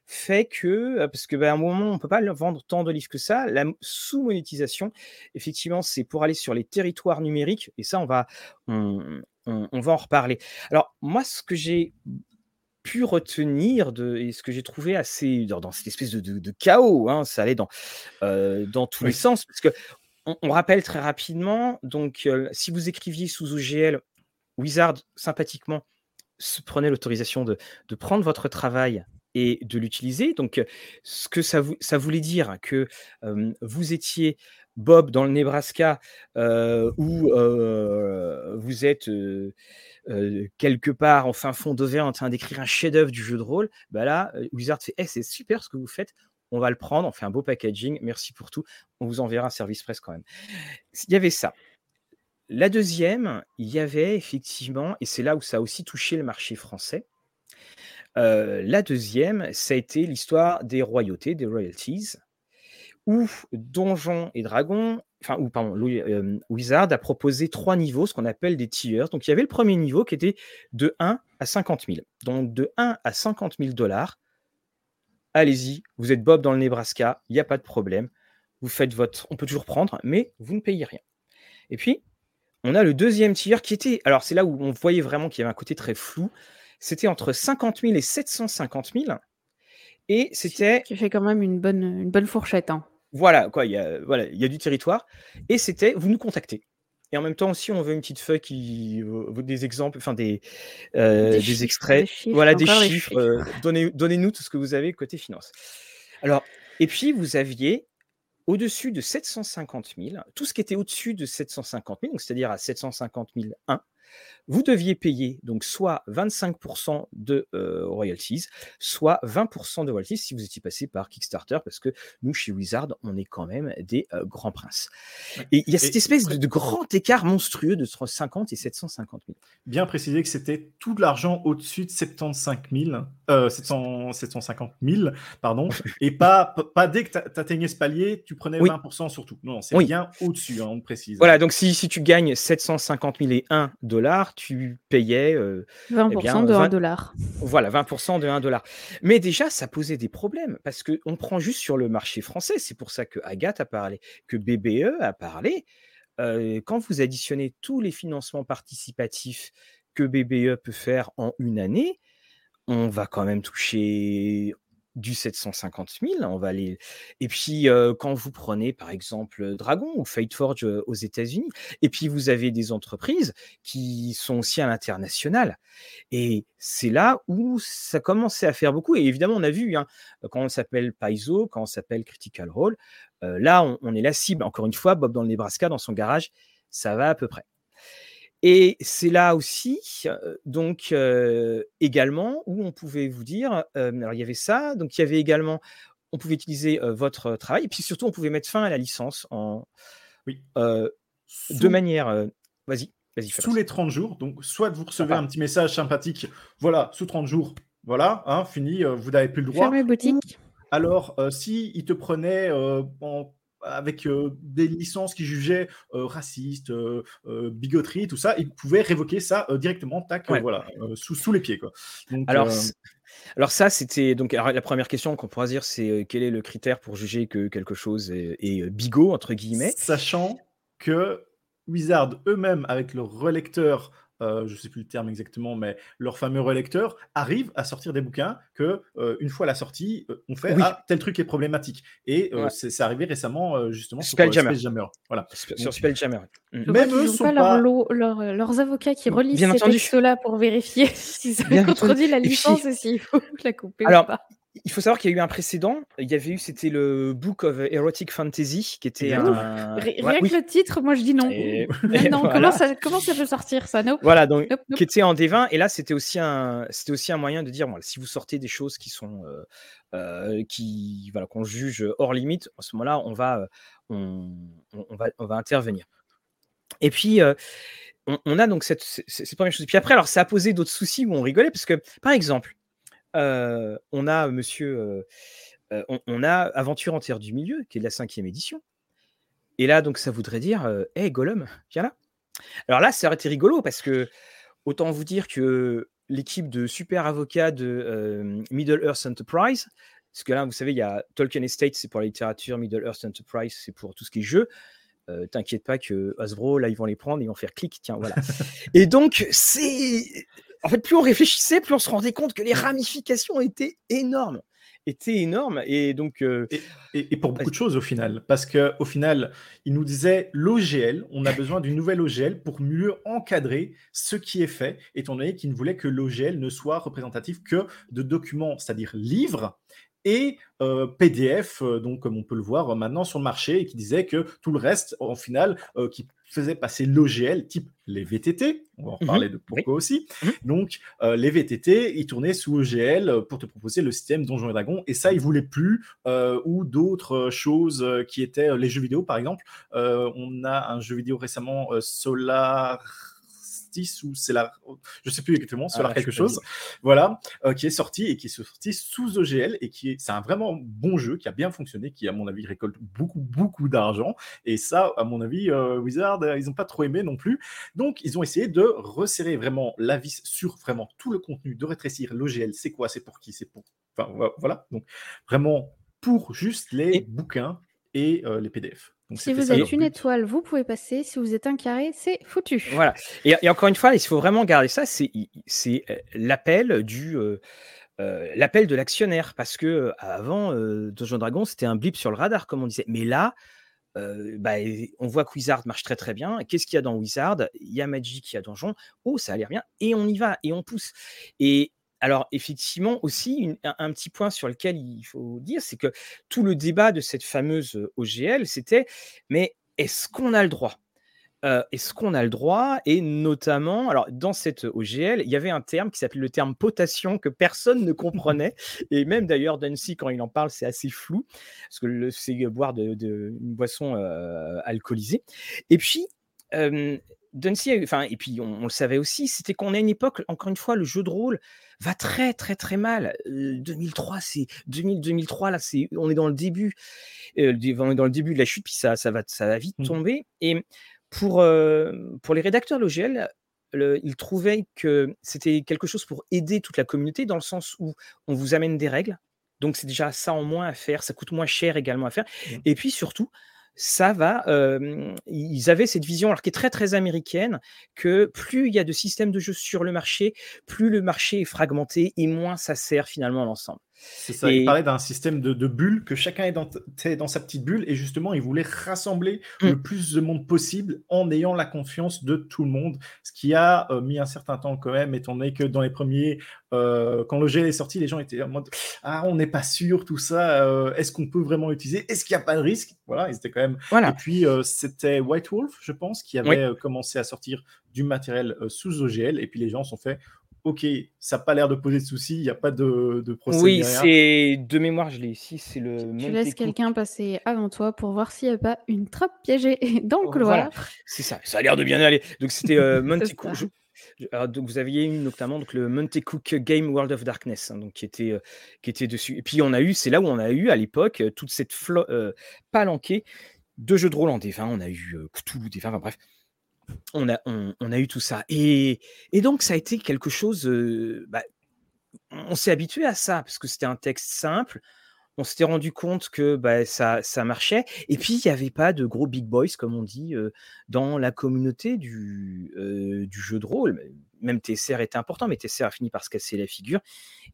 fait que, parce que ben, un moment, on ne peut pas vendre tant de livres que ça, la sous-monétisation, effectivement, c'est pour aller sur les territoires numériques, et ça, on va, on, va en reparler. Alors, moi, ce que j'ai pu retenir de, et ce que j'ai trouvé assez dans, cette espèce de, chaos, hein, ça allait dans, dans tous les sens, parce que on, rappelle très rapidement, donc si vous écriviez sous OGL, Wizard, sympathiquement, prenait l'autorisation de, prendre votre travail et de l'utiliser. Donc, ce que ça, ça voulait dire que vous étiez Bob dans le Nebraska ou vous êtes quelque part en fin fond d'Auvergne en train d'écrire un chef-d'œuvre du jeu de rôle, bah là, Wizard fait «Eh, c'est super ce que vous faites, on va le prendre, on fait un beau packaging, merci pour tout, on vous enverra un service presse quand même. Il y avait ça. La deuxième, il y avait effectivement, et c'est là où ça a aussi touché le marché français, euh, la deuxième, ça a été l'histoire des royautés, des royalties, où Donjons et Dragons, enfin, ou pardon, euh, Wizard a proposé trois niveaux, ce qu'on appelle des tiers. Donc il y avait le premier niveau qui était de 1 à 50 000. Donc de 1 à 50 000 dollars, allez-y, vous êtes Bob dans le Nebraska, il n'y a pas de problème. Vous faites votre. On peut toujours prendre, mais vous ne payez rien. Et puis, on a le deuxième tiers qui était, alors c'est là où on voyait vraiment qu'il y avait un côté très flou, c'était entre 50 000 et 750 000. Et c'était. Qui fait quand même une bonne, une bonne fourchette. Hein. Voilà, quoi, il y, a, voilà, il y a du territoire. Et c'était, vous nous contactez. Et en même temps, si on veut une petite feuille qui. des exemples, enfin des, euh, des, extraits. voilà, des chiffres. Euh, donnez, donnez-nous tout ce que vous avez côté finance. Alors, et puis, vous aviez au-dessus de 750 000, tout ce qui était au-dessus de 750 000, c'est-à-dire à 750 001, vous deviez payer donc soit 25% de euh, royalties, soit 20% de royalties si vous étiez passé par Kickstarter, parce que nous, chez Wizard, on est quand même des euh, grands princes. Et il y a cette espèce de, grand écart monstrueux de 50 et 750 000. Bien préciser que c'était tout l'argent au-dessus de 75 000, euh, 750 000, pardon, et pas, pas dès que tu atteignais ce palier, tu prenais 20% surtout. Non, c'est bien au-dessus, hein, on précise. Voilà, donc si, si tu gagnes 750 000 et 1 dollar, tu payais 20% eh de 1 dollar. Voilà, 20% de 1 dollar. Mais déjà, ça posait des problèmes parce qu'on prend juste sur le marché français. C'est pour ça que Agathe a parlé, que BBE a parlé. quand vous additionnez tous les financements participatifs que BBE peut faire en une année, on va quand même toucher du 750 000. On va aller... Et puis, quand vous prenez, par exemple, Dragon ou Fateforge aux États-Unis, et puis vous avez des entreprises qui sont aussi à l'international. Et c'est là où ça commençait à faire beaucoup. Et évidemment, on a vu, hein, quand on s'appelle Paizo, quand on s'appelle Critical Role, là, on, on, est la cible. Encore une fois, Bob dans le Nebraska, dans son garage, ça va à peu près. Et c'est là aussi, donc également, où on pouvait vous dire, alors il y avait ça, donc il y avait également, on pouvait utiliser votre travail, et puis surtout, on pouvait mettre fin à la licence en, oui, de manière, vas-y. Vas sous les 30 jours, donc soit vous recevez un petit message sympathique, voilà, sous 30 jours, voilà, hein, fini, vous n'avez plus le droit. Fermez boutique. alors, si il te prenait en avec des licences qui jugeaient racistes, bigoterie, tout ça, ils pouvaient révoquer ça directement, tac, voilà, sous, sous les pieds. Quoi. alors, alors ça, c'était donc la première question qu'on pourra dire, c'est quel est le critère pour juger que quelque chose est, est bigot entre guillemets, sachant que Wizard eux-mêmes avec leur relecteur euh, je ne sais plus le terme exactement, mais leur fameux relecteur arrive à sortir des bouquins que euh, une fois la sortie, euh, on fait ah tel truc est problématique. Et c'est arrivé récemment justement sur Spelljammer. Voilà. Sur Spelljammer. Mm. Même eux sont pas, leurs avocats qui relisent ces textes-là pour vérifier si ça contredit la licence et s'il faut la couper Alors, ou pas. Il faut savoir qu'il y a eu un précédent. Il y avait eu, c'était le Book of Erotic Fantasy, qui était un. Rien que le titre, moi je dis non. comment, ça, comment, ça, peut sortir ça? No Voilà, donc qui était en D20. Et là, c'était aussi un, c'était aussi un moyen de dire, bon, si vous sortez des choses qui sont, euh, euh, qui, voilà, qu'on juge hors limite, à ce moment-là, on va, on, on, va, on va intervenir. Et puis. Euh, on, a donc cette, cette, première chose. Puis après, alors ça a posé d'autres soucis où on rigolait parce que, par exemple, euh, on a monsieur, euh, on, a Aventure en terre du milieu, qui est de la cinquième édition. Et là, donc, ça voudrait dire, hé, Gollum, viens là. Alors là, ça aurait été rigolo parce que, autant vous dire que l'équipe de super avocats de Middle Earth Enterprise, parce que là, vous savez, il y a Tolkien Estate, c'est pour la littérature, Middle Earth Enterprise, c'est pour tout ce qui est jeu. T'inquiète pas que Hasbro, là, ils vont les prendre, ils vont faire clic, tiens, voilà. et donc, c'est en fait, plus on réfléchissait, plus on se rendait compte que les ramifications étaient énormes. Étaient énormes et donc euh, et, pour beaucoup de choses au final. Parce que au final il nous disait l'OGL on a besoin d'une nouvelle OGL pour mieux encadrer ce qui est fait étant donné qu'il ne voulait que l'OGL ne soit représentatif que de documents c'est-à-dire livres et euh, PDF, euh, donc comme on peut le voir maintenant sur le marché, et qui disait que tout le reste, en final, euh, qui faisait passer l'OGL, type les VTT, on va en reparler mhm. de pourquoi aussi. Mhm. Donc les VTT, ils tournaient sous OGL pour te proposer le système Donjons et Dragons, et ça, ils voulaient plus, ou d'autres choses qui étaient les jeux vidéo, par exemple. on a un jeu vidéo récemment, Solar ou c'est la, je sais plus exactement, Solar ah, quelque chose, voilà, euh, qui est sorti et qui est sorti sous OGL et qui est, c'est un vraiment bon jeu qui a bien fonctionné, qui à mon avis récolte beaucoup beaucoup d'argent. Et ça, à mon avis, euh, Wizard, euh, ils n'ont pas trop aimé non plus. Donc ils ont essayé de resserrer vraiment la vis sur vraiment tout le contenu, de rétrécir l'OGL, c'est quoi, c'est pour qui, c'est pour, enfin voilà, donc vraiment pour juste les bouquins et les PDF si vous êtes une étoile, vous pouvez passer. Si vous êtes un carré, c'est foutu. Voilà. Et, encore une fois, il faut vraiment garder ça. C'est euh, l'appel du euh, euh, l'appel de l'actionnaire parce que avant Donjon Dragon, c'était un blip sur le radar, comme on disait. Mais là, bah, on voit que Wizard marche très très bien. Qu'est-ce qu'il y a dans Wizard? Il y a Magic, il y a Donjon. Oh, ça a l'air bien. Et on y va et on pousse. Et alors, effectivement, aussi, un, petit point sur lequel il faut dire, c'est que tout le débat de cette fameuse OGL, c'était mais est-ce qu'on a le droit? Est-ce qu'on a le droit? Et notamment, alors, dans cette OGL, il y avait un terme qui s'appelait le terme potation que personne ne comprenait. et même d'ailleurs, Dancy, quand il en parle, c'est assez flou, parce que c'est boire de, une boisson alcoolisée. Et puis, Duncy, enfin, et puis on, le savait aussi, c'était qu'on a une époque, encore une fois, le jeu de rôle va très très très mal. 2003, c'est 2000, 2003 là, c'est on est dans le début, on est dans le début de la chute, puis ça, ça va, ça va vite mmh. tomber. Et pour pour les rédacteurs Logel, ils trouvaient que c'était quelque chose pour aider toute la communauté dans le sens où on vous amène des règles. Donc c'est déjà ça en moins à faire, ça coûte moins cher également à faire. Mmh. Et puis surtout, ça va. ils avaient cette vision, alors qui est très très américaine, que plus il y a de systèmes de jeu sur le marché, plus le marché est fragmenté et moins ça sert finalement à l'ensemble. C'est ça, il parlait d'un système de, de, bulles, que chacun est dans, dans, sa petite bulle, et justement, il voulait rassembler mmh. le plus de monde possible en ayant la confiance de tout le monde, ce qui a euh, mis un certain temps quand même, étant donné que dans les premiers, euh, quand le GL est sorti, les gens étaient en mode Ah, on n'est pas sûr, tout ça, euh, est-ce qu'on peut vraiment l'utiliser? Est-ce qu'il n'y a pas de risque Voilà, ils étaient quand même. Voilà. Et puis, c'était White Wolf, je pense, qui avait commencé à sortir du matériel sous OGL, et puis les gens sont fait ok, ça n'a pas l'air de poser de soucis, il n'y a pas de, de procès. Oui, c'est de mémoire, je l'ai ici, c'est le. Tu laisses quelqu'un passer avant toi pour voir s'il n'y a pas une trappe piégée dans le couloir. C'est ça, ça a l'air de bien aller. Donc c'était euh, donc vous aviez eu notamment donc, le Monte Cook Game World of Darkness, hein, donc, qui, était, euh, qui était dessus. Et puis on a eu, c'est là où on a eu à l'époque euh, toute cette euh, palanquée de jeux de rôle en D20. On a eu Cthulhu D20, enfin bref on a, eu tout ça. Et, donc, ça a été quelque chose. Bah, on s'est habitué à ça parce que c'était un texte simple. On s'était rendu compte que bah, ça, marchait. Et puis, il n'y avait pas de gros big boys, comme on dit, dans la communauté du, du jeu de rôle même TSR était important, mais TSR a fini par se casser la figure.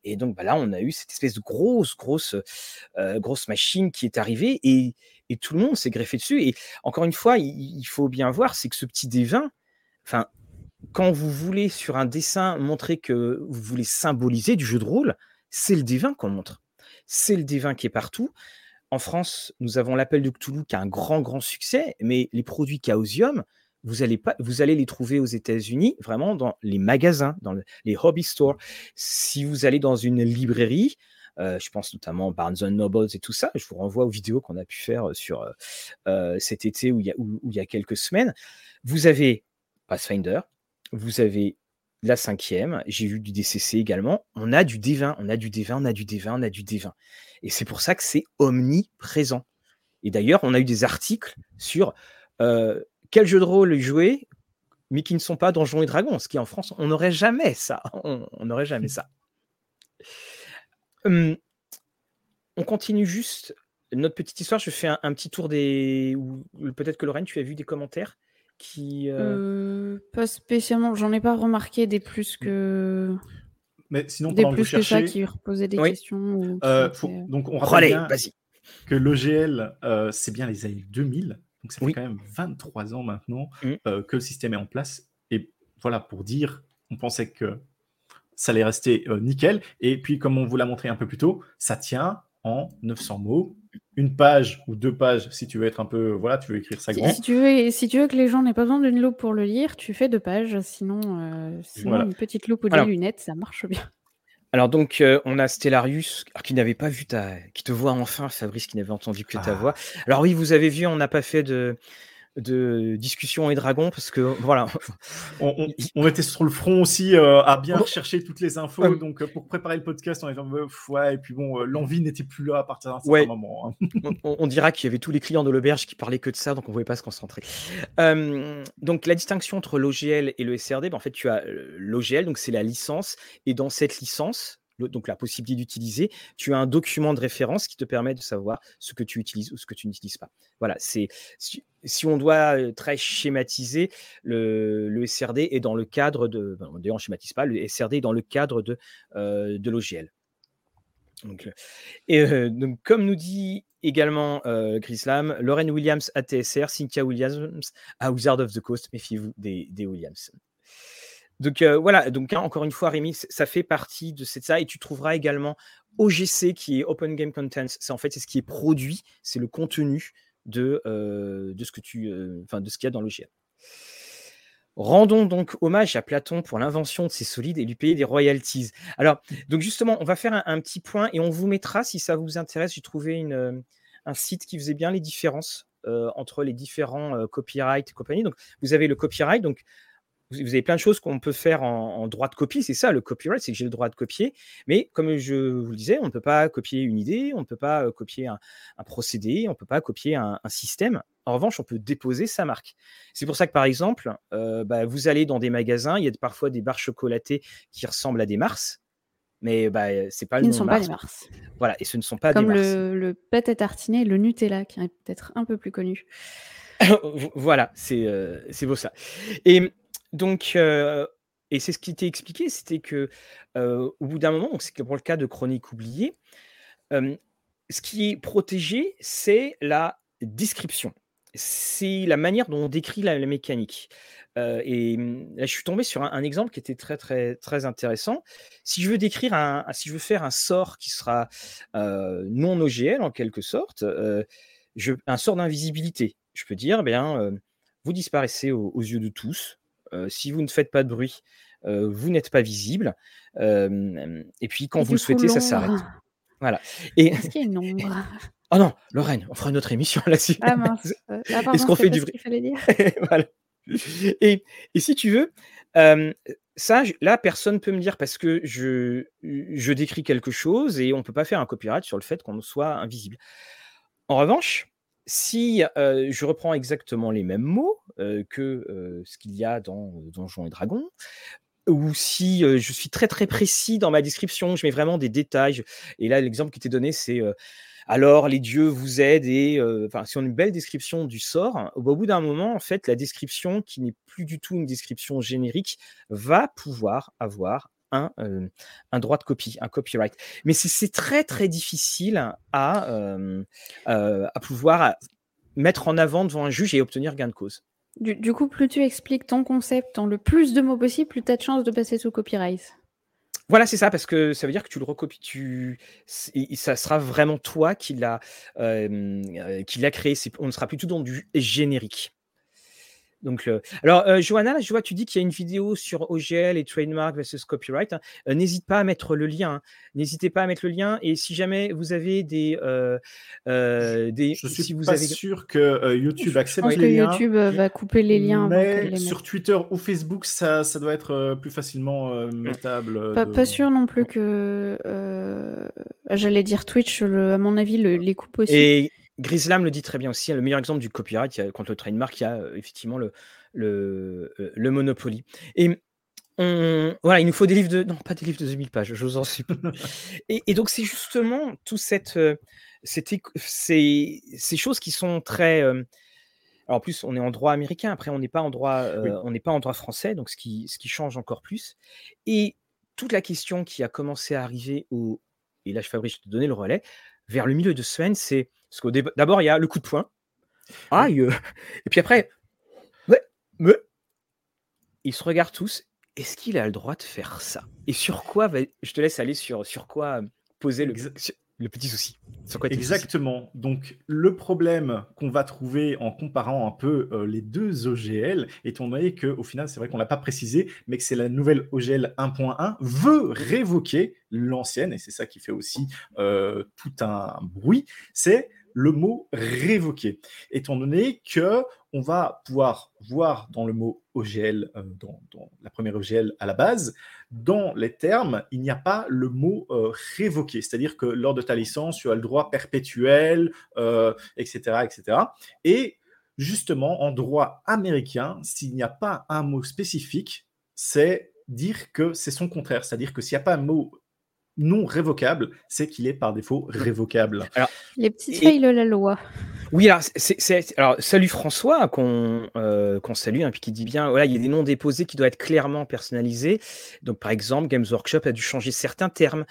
Et donc bah là, on a eu cette espèce de grosse, grosse, euh, grosse machine qui est arrivée et, tout le monde s'est greffé dessus. Et encore une fois, il, faut bien voir, c'est que ce petit D20, enfin, quand vous voulez sur un dessin montrer que vous voulez symboliser du jeu de rôle, c'est le D20 qu'on montre. c'est le D20 qui est partout. En France, nous avons l'appel de Cthulhu qui a un grand, grand succès, mais les produits Chaosium, vous allez, pas, vous allez les trouver aux États-Unis, vraiment dans les magasins, dans les hobby stores. Si vous allez dans une librairie, euh, je pense notamment Barnes Nobles et tout ça. Je vous renvoie aux vidéos qu'on a pu faire sur euh, cet été ou il, y a, il y a quelques semaines. Vous avez Pathfinder, vous avez la cinquième, j'ai vu du DCC également. On a du D20, on a du D20, on a du D20, on a du D20. Et c'est pour ça que c'est omniprésent. Et d'ailleurs, on a eu des articles sur euh, quel jeu de rôle jouer, mais qui ne sont pas Donjons et Dragons. Ce qui en France, on n'aurait jamais ça. On n'aurait jamais ça. Hum, on continue juste notre petite histoire. Je fais un, petit tour des. Peut-être que Lorraine, tu as vu des commentaires qui. Euh euh, pas spécialement. J'en ai pas remarqué des plus que. Mais sinon, des pendant plus que que ça cherchez, qui reposaient des Oui. questions. ou euh, faut- donc on Oh, rappelle allez, bien vas-y. que l'OGL, euh, c'est bien les années 2000. Donc ça fait Oui. quand même 23 ans maintenant Mm. euh, que le système est en place. Et voilà, pour dire, on pensait que ça allait rester euh, nickel. Et puis, comme on vous l'a montré un peu plus tôt, ça tient en 900 mots. Une page ou deux pages, si tu veux être un peu, voilà, tu veux écrire ça Si, grand. si tu veux, si tu veux que les gens n'aient pas besoin d'une loupe pour le lire, tu fais deux pages. Sinon, euh, sinon Voilà. une petite loupe ou des Alors- lunettes, ça marche bien. Alors donc, euh, on a Stellarius qui n'avait pas vu ta, qui te voit enfin, Fabrice, qui n'avait entendu que ta Ah. voix. Alors oui, vous avez vu, on n'a pas fait de, de discussion et dragon parce que voilà, On, on- on était sur le front aussi euh, à bien Oh. rechercher toutes les infos. Euh. Donc, euh, pour préparer le podcast, on en mode, Pff, ouais, et puis bon, l'envie n'était plus là à partir d'un certain Ouais. moment. hein. on, on dira qu'il y avait tous les clients de l'auberge qui parlaient que de ça, donc on ne pouvait pas se concentrer. Euh, donc la distinction entre l'OGL et le SRD, ben, en fait, tu as l'OGL, donc c'est la licence, et dans cette licence, donc la possibilité d'utiliser, tu as un document de référence qui te permet de savoir ce que tu utilises ou ce que tu n'utilises pas. Voilà, c'est si, on doit euh, très schématiser, le, SRD est dans le cadre de, ben, on schématise pas, le SRD est dans le cadre de, euh, l'OGL. Euh, et comme nous dit également euh, Grislam, Lorraine Williams à TSR, Cynthia Williams à Wizard of the Coast, méfiez-vous des Williams. Donc euh, voilà, donc hein, encore une fois, Rémi, ça fait partie de ça, et tu trouveras également OGC qui est Open Game Contents. C'est en fait c'est ce qui est produit, c'est le contenu de, euh, ce que tu, euh, enfin de ce qu'il y a dans l'OGL. Rendons donc hommage à Platon pour l'invention de ces solides et lui payer des royalties. Alors, donc justement, on va faire un, petit point et on vous mettra, si ça vous intéresse, j'ai trouvé un site qui faisait bien les différences entre les différents euh, copyright et compagnie. Donc, vous avez le copyright, donc vous avez plein de choses qu'on peut faire en, en droit de copie. C'est ça, le copyright, c'est que j'ai le droit de copier. Mais comme je vous le disais, on ne peut pas copier une idée, on ne peut pas euh, copier un, un procédé, on ne peut pas copier un, un système. En revanche, on peut déposer sa marque. C'est pour ça que, par exemple, euh, bah, vous allez dans des magasins, il y a parfois des barres chocolatées qui ressemblent à des Mars, mais bah, c'est pas le Ils ne nom sont pas Mars. les Mars. Voilà, et ce ne sont pas Comme des Mars. le, le pâte à tartiner le Nutella, qui est peut-être un peu plus connu. voilà, c'est euh, c'est beau ça. Et donc, et c'est ce qui t'est expliqué, c'était que au bout d'un moment, c'est pour le cas de Chronique oubliée, ce qui est protégé, c'est la description. C'est la manière dont on décrit la, mécanique. Et hum, là, je suis tombé sur un, exemple qui était très très très intéressant. Si je veux décrire un, si je veux faire un sort qui sera non OGL en quelque sorte, un sort d'invisibilité, je peux dire, eh bien, vous disparaissez aux yeux de tous. Euh, si vous ne faites pas de bruit, euh, vous n'êtes pas visible. Et puis quand Et vous le souhaitez, ça s'arrête. Voilà. Et Est-ce qu'il y a une ombre? Oh non, Lorraine, on fera une autre émission là-dessus. Ah mince. Euh, ah, pardon, qu'on fait du bruit? qu'il fallait dire. voilà. Et, et si tu veux, euh, ça, là, personne peut me dire parce que je, je décris quelque chose et on ne peut pas faire un copyright sur le fait qu'on soit invisible. En revanche, si euh, je reprends exactement les mêmes mots que euh, ce qu'il y a dans euh, Donjons et Dragons, ou si euh, je suis très très précis dans ma description, je mets vraiment des détails. Et là, l'exemple qui était donné, c'est euh, alors les dieux vous aident et euh, enfin, si on a une belle description du sort, au bout d'un moment, en fait, la description qui n'est plus du tout une description générique va pouvoir avoir un, euh, droit de copie, un copyright. Mais c'est- très très difficile à, euh, euh, pouvoir mettre en avant devant un juge et obtenir gain de cause. Du, coup, plus tu expliques ton concept en le plus de mots possible, plus tu as de chances de passer sous copyright. Voilà, c'est ça, parce que ça veut dire que tu le recopies, tu... ça sera vraiment toi qui l'a euh, créé. On ne sera plus tout dans du générique. Donc, euh, alors, euh, Johanna, je vois, tu dis qu'il y a une vidéo sur OGL et trademark versus copyright. Hein. Euh, n'hésite pas à mettre le lien. Hein. N'hésitez pas à mettre le lien. Et si jamais vous avez des, des je suis si vous pas avez... sûr que YouTube accepte les liens. Je pense que YouTube va couper les liens. Mais les sur Twitter ou Facebook, ça, ça doit être plus facilement mettable. Pas, de- pas sûr non plus que. J'allais dire Twitch, le- à mon avis, le- les coupe aussi. Et Grislam le dit très bien aussi. hein, Le meilleur exemple du copyright, il y a- contre le trademark, il y a euh, effectivement le, le, euh, le Monopoly. Et on, voilà, il nous faut des livres de. Non, pas des livres de 2000 pages, je vous en supplie. et, et donc, c'est justement tout cette, euh, cette ces, ces choses qui sont très. euh, alors, en plus, on est en droit américain. Après, on n'est pas en droit, euh, Oui. on n'est pas en droit français, donc ce qui, ce qui change encore plus. Et toute la question qui a commencé à arriver au. Et là, je Fabrice, je te donnais le relais. Vers le milieu de semaine, c'est. Parce qu'au d'abord, il y a le coup de poing. Aïe euh, Et puis après, ouais, mais. Ils se regardent tous. Est-ce qu'il a le droit de faire ça? Et sur quoi va- Je te laisse aller sur, sur quoi poser le, Exa- sur- le petit souci? Sur quoi souci? Exactement. Donc, le problème qu'on va trouver en comparant un peu euh, les deux OGL, étant donné qu'au final, c'est vrai qu'on ne l'a pas précisé, mais que c'est la nouvelle OGL 1.1 veut révoquer l'ancienne, et c'est ça qui fait aussi euh, tout un bruit, c'est le mot révoquer. Étant donné que on va pouvoir voir dans le mot OGL, euh, dans, la première OGL à la base, dans les termes, il n'y a pas le mot euh, révoquer. C'est-à-dire que lors de ta licence, tu as le droit perpétuel, euh, etc., etc. Et justement, en droit américain, s'il n'y a pas un mot spécifique, c'est dire que c'est son contraire. C'est-à-dire que s'il n'y a pas un mot non révocable, c'est qu'il est par défaut révocable. Les petites Et- failles de la loi. Oui, alors, c'est, c'est- alors salut François, qu'on euh, qu'on salue, hein, puis qui dit bien, voilà, il y a des noms déposés qui doivent être clairement personnalisés. Donc, par exemple, Games Workshop a dû changer certains termes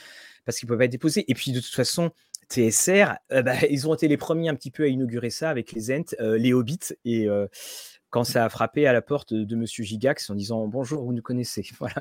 parce qu'ils ne peuvent pas être déposés. Et puis, de toute façon, TSR, euh, bah, ils ont été les premiers un petit peu à inaugurer ça avec les Ents, euh, les Hobbits, et euh, quand ça a frappé à la porte de, de Monsieur Gigax en disant bonjour, vous nous connaissez. Voilà.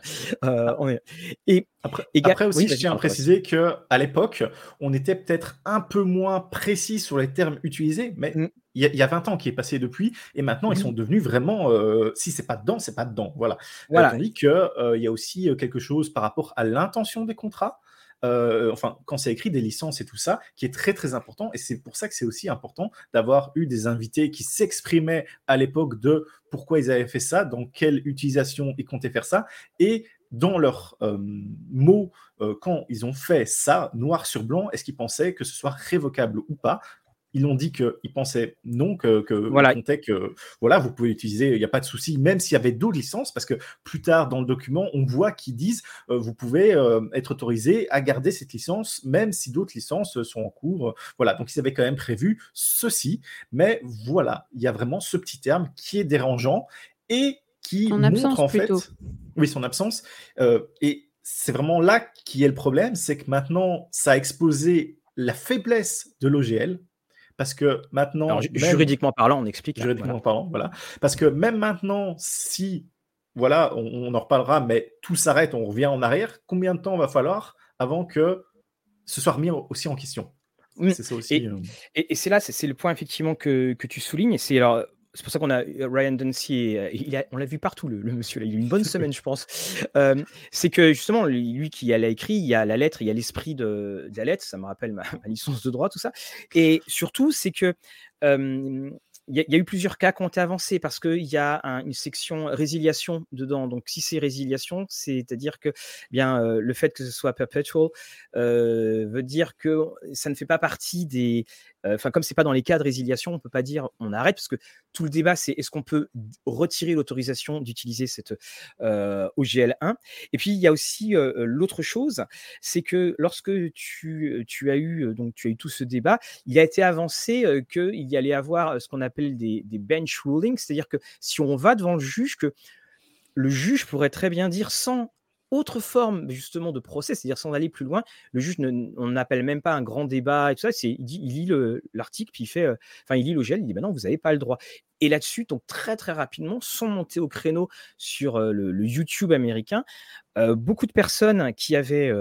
Euh, on est... Et Après, Et ga- après aussi, oui, je tiens à préciser que à l'époque, on était peut-être un peu moins précis sur les termes utilisés, mais Mm. il y, a- il y a 20 ans qui est passé depuis, et maintenant ils Mhm. sont devenus vraiment, euh, si c'est pas dedans, c'est pas dedans. Voilà. Euh, voilà. tandis qu'il y a aussi quelque chose par rapport à l'intention des contrats. Euh, enfin, quand c'est écrit des licences et tout ça, qui est très très important, et c'est pour ça que c'est aussi important d'avoir eu des invités qui s'exprimaient à l'époque de pourquoi ils avaient fait ça, dans quelle utilisation ils comptaient faire ça, et dans leurs euh, mots, euh, quand ils ont fait ça, noir sur blanc, est-ce qu'ils pensaient que ce soit révocable ou pas? Ils ont dit qu'ils pensaient non, que, que Voilà. ils comptaient que voilà, vous pouvez l'utiliser, il n'y a pas de souci, même s'il y avait d'autres licences, parce que plus tard dans le document, on voit qu'ils disent euh, vous pouvez euh, être autorisé à garder cette licence, même si d'autres licences sont en cours. Voilà, donc ils avaient quand même prévu ceci, mais voilà, il y a vraiment ce petit terme qui est dérangeant et qui Son montre absence, en fait, plutôt. oui, son absence. Euh, et c'est vraiment là qui est le problème, c'est que maintenant, ça a exposé la faiblesse de l'OGL, parce que maintenant, Alors, ju- même- juridiquement parlant, on explique. là, juridiquement voilà. parlant, voilà, parce que même maintenant, si, voilà, on, on en reparlera, mais tout s'arrête, on revient en arrière, combien de temps va falloir avant que ce soit remis aussi en question? Mm. C'est ça aussi. Et- euh, Et, et c'est là, c'est le point effectivement que, que tu soulignes. C'est alors. C'est pour ça qu'on a euh, Ryan Dempsey, euh, il a- on l'a vu partout, le, le monsieur. Là, il a eu une bonne semaine, je pense. Euh, c'est que justement, lui, qui l'a écrit, il y a la lettre, il y a l'esprit de, de la lettre. Ça me rappelle ma, ma licence de droit, tout ça. Et surtout, c'est que euh, il y, a- il y a eu plusieurs cas qui ont été avancés parce qu'il y a un- une section résiliation dedans. Donc, si c'est résiliation, c'est-à-dire que eh bien euh, le fait que ce soit perpetual euh, veut dire que ça ne fait pas partie des. Enfin, comme c'est pas dans les cas de résiliation, on peut pas dire on arrête parce que tout le débat c'est est-ce qu'on peut retirer l'autorisation d'utiliser cette euh, OGL 1. Et puis il y a aussi l'autre chose, c'est que lorsque tu, tu as eu donc tu as eu tout ce débat, il a été avancé qu'il y allait avoir ce qu'on appelle des, des bench rulings, c'est-à-dire que si on va devant le juge, que le juge pourrait très bien dire sans autre forme justement de procès, c'est-à-dire sans aller plus loin, le juge ne, on n'appelle même pas un grand débat et tout ça, c'est, il, dit, il lit l'article puis il fait, enfin il lit le gel, il dit ben non vous n'avez pas le droit. Et là-dessus, donc très très rapidement, sont montés au créneau sur le, YouTube américain, beaucoup de personnes qui avaient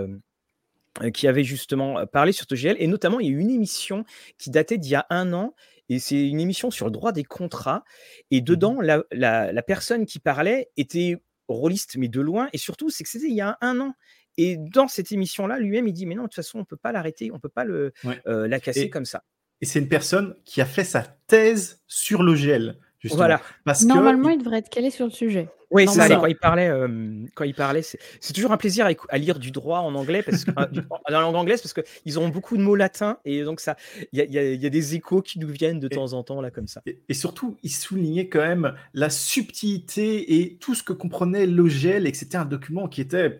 qui avaient justement parlé sur TGL, et notamment il y a eu une émission qui datait d'il y a un an, et c'est une émission sur le droit des contrats, et mmh dedans, la, la personne qui parlait était rôliste, mais de loin. Et surtout, c'est que c'était il y a un an. Et dans cette émission-là, lui-même, il dit, mais non, de toute façon, on ne peut pas l'arrêter, on ne peut pas le, euh, la casser comme ça. Et c'est une personne qui a fait sa thèse sur l'OGL. Justement, voilà. Parce Normalement, il devrait être calé sur le sujet. Oui, c'est ça. Quand il parlait, euh, quand il parlait, c'est toujours un plaisir à, lire du droit en anglais parce que, dans la langue anglaise parce qu'ils ont beaucoup de mots latins et donc ça, il y, y, a des échos qui nous viennent de temps en temps là comme ça. Et, surtout, il soulignait quand même la subtilité et tout ce que comprenait l'OGL et que c'était un document qui était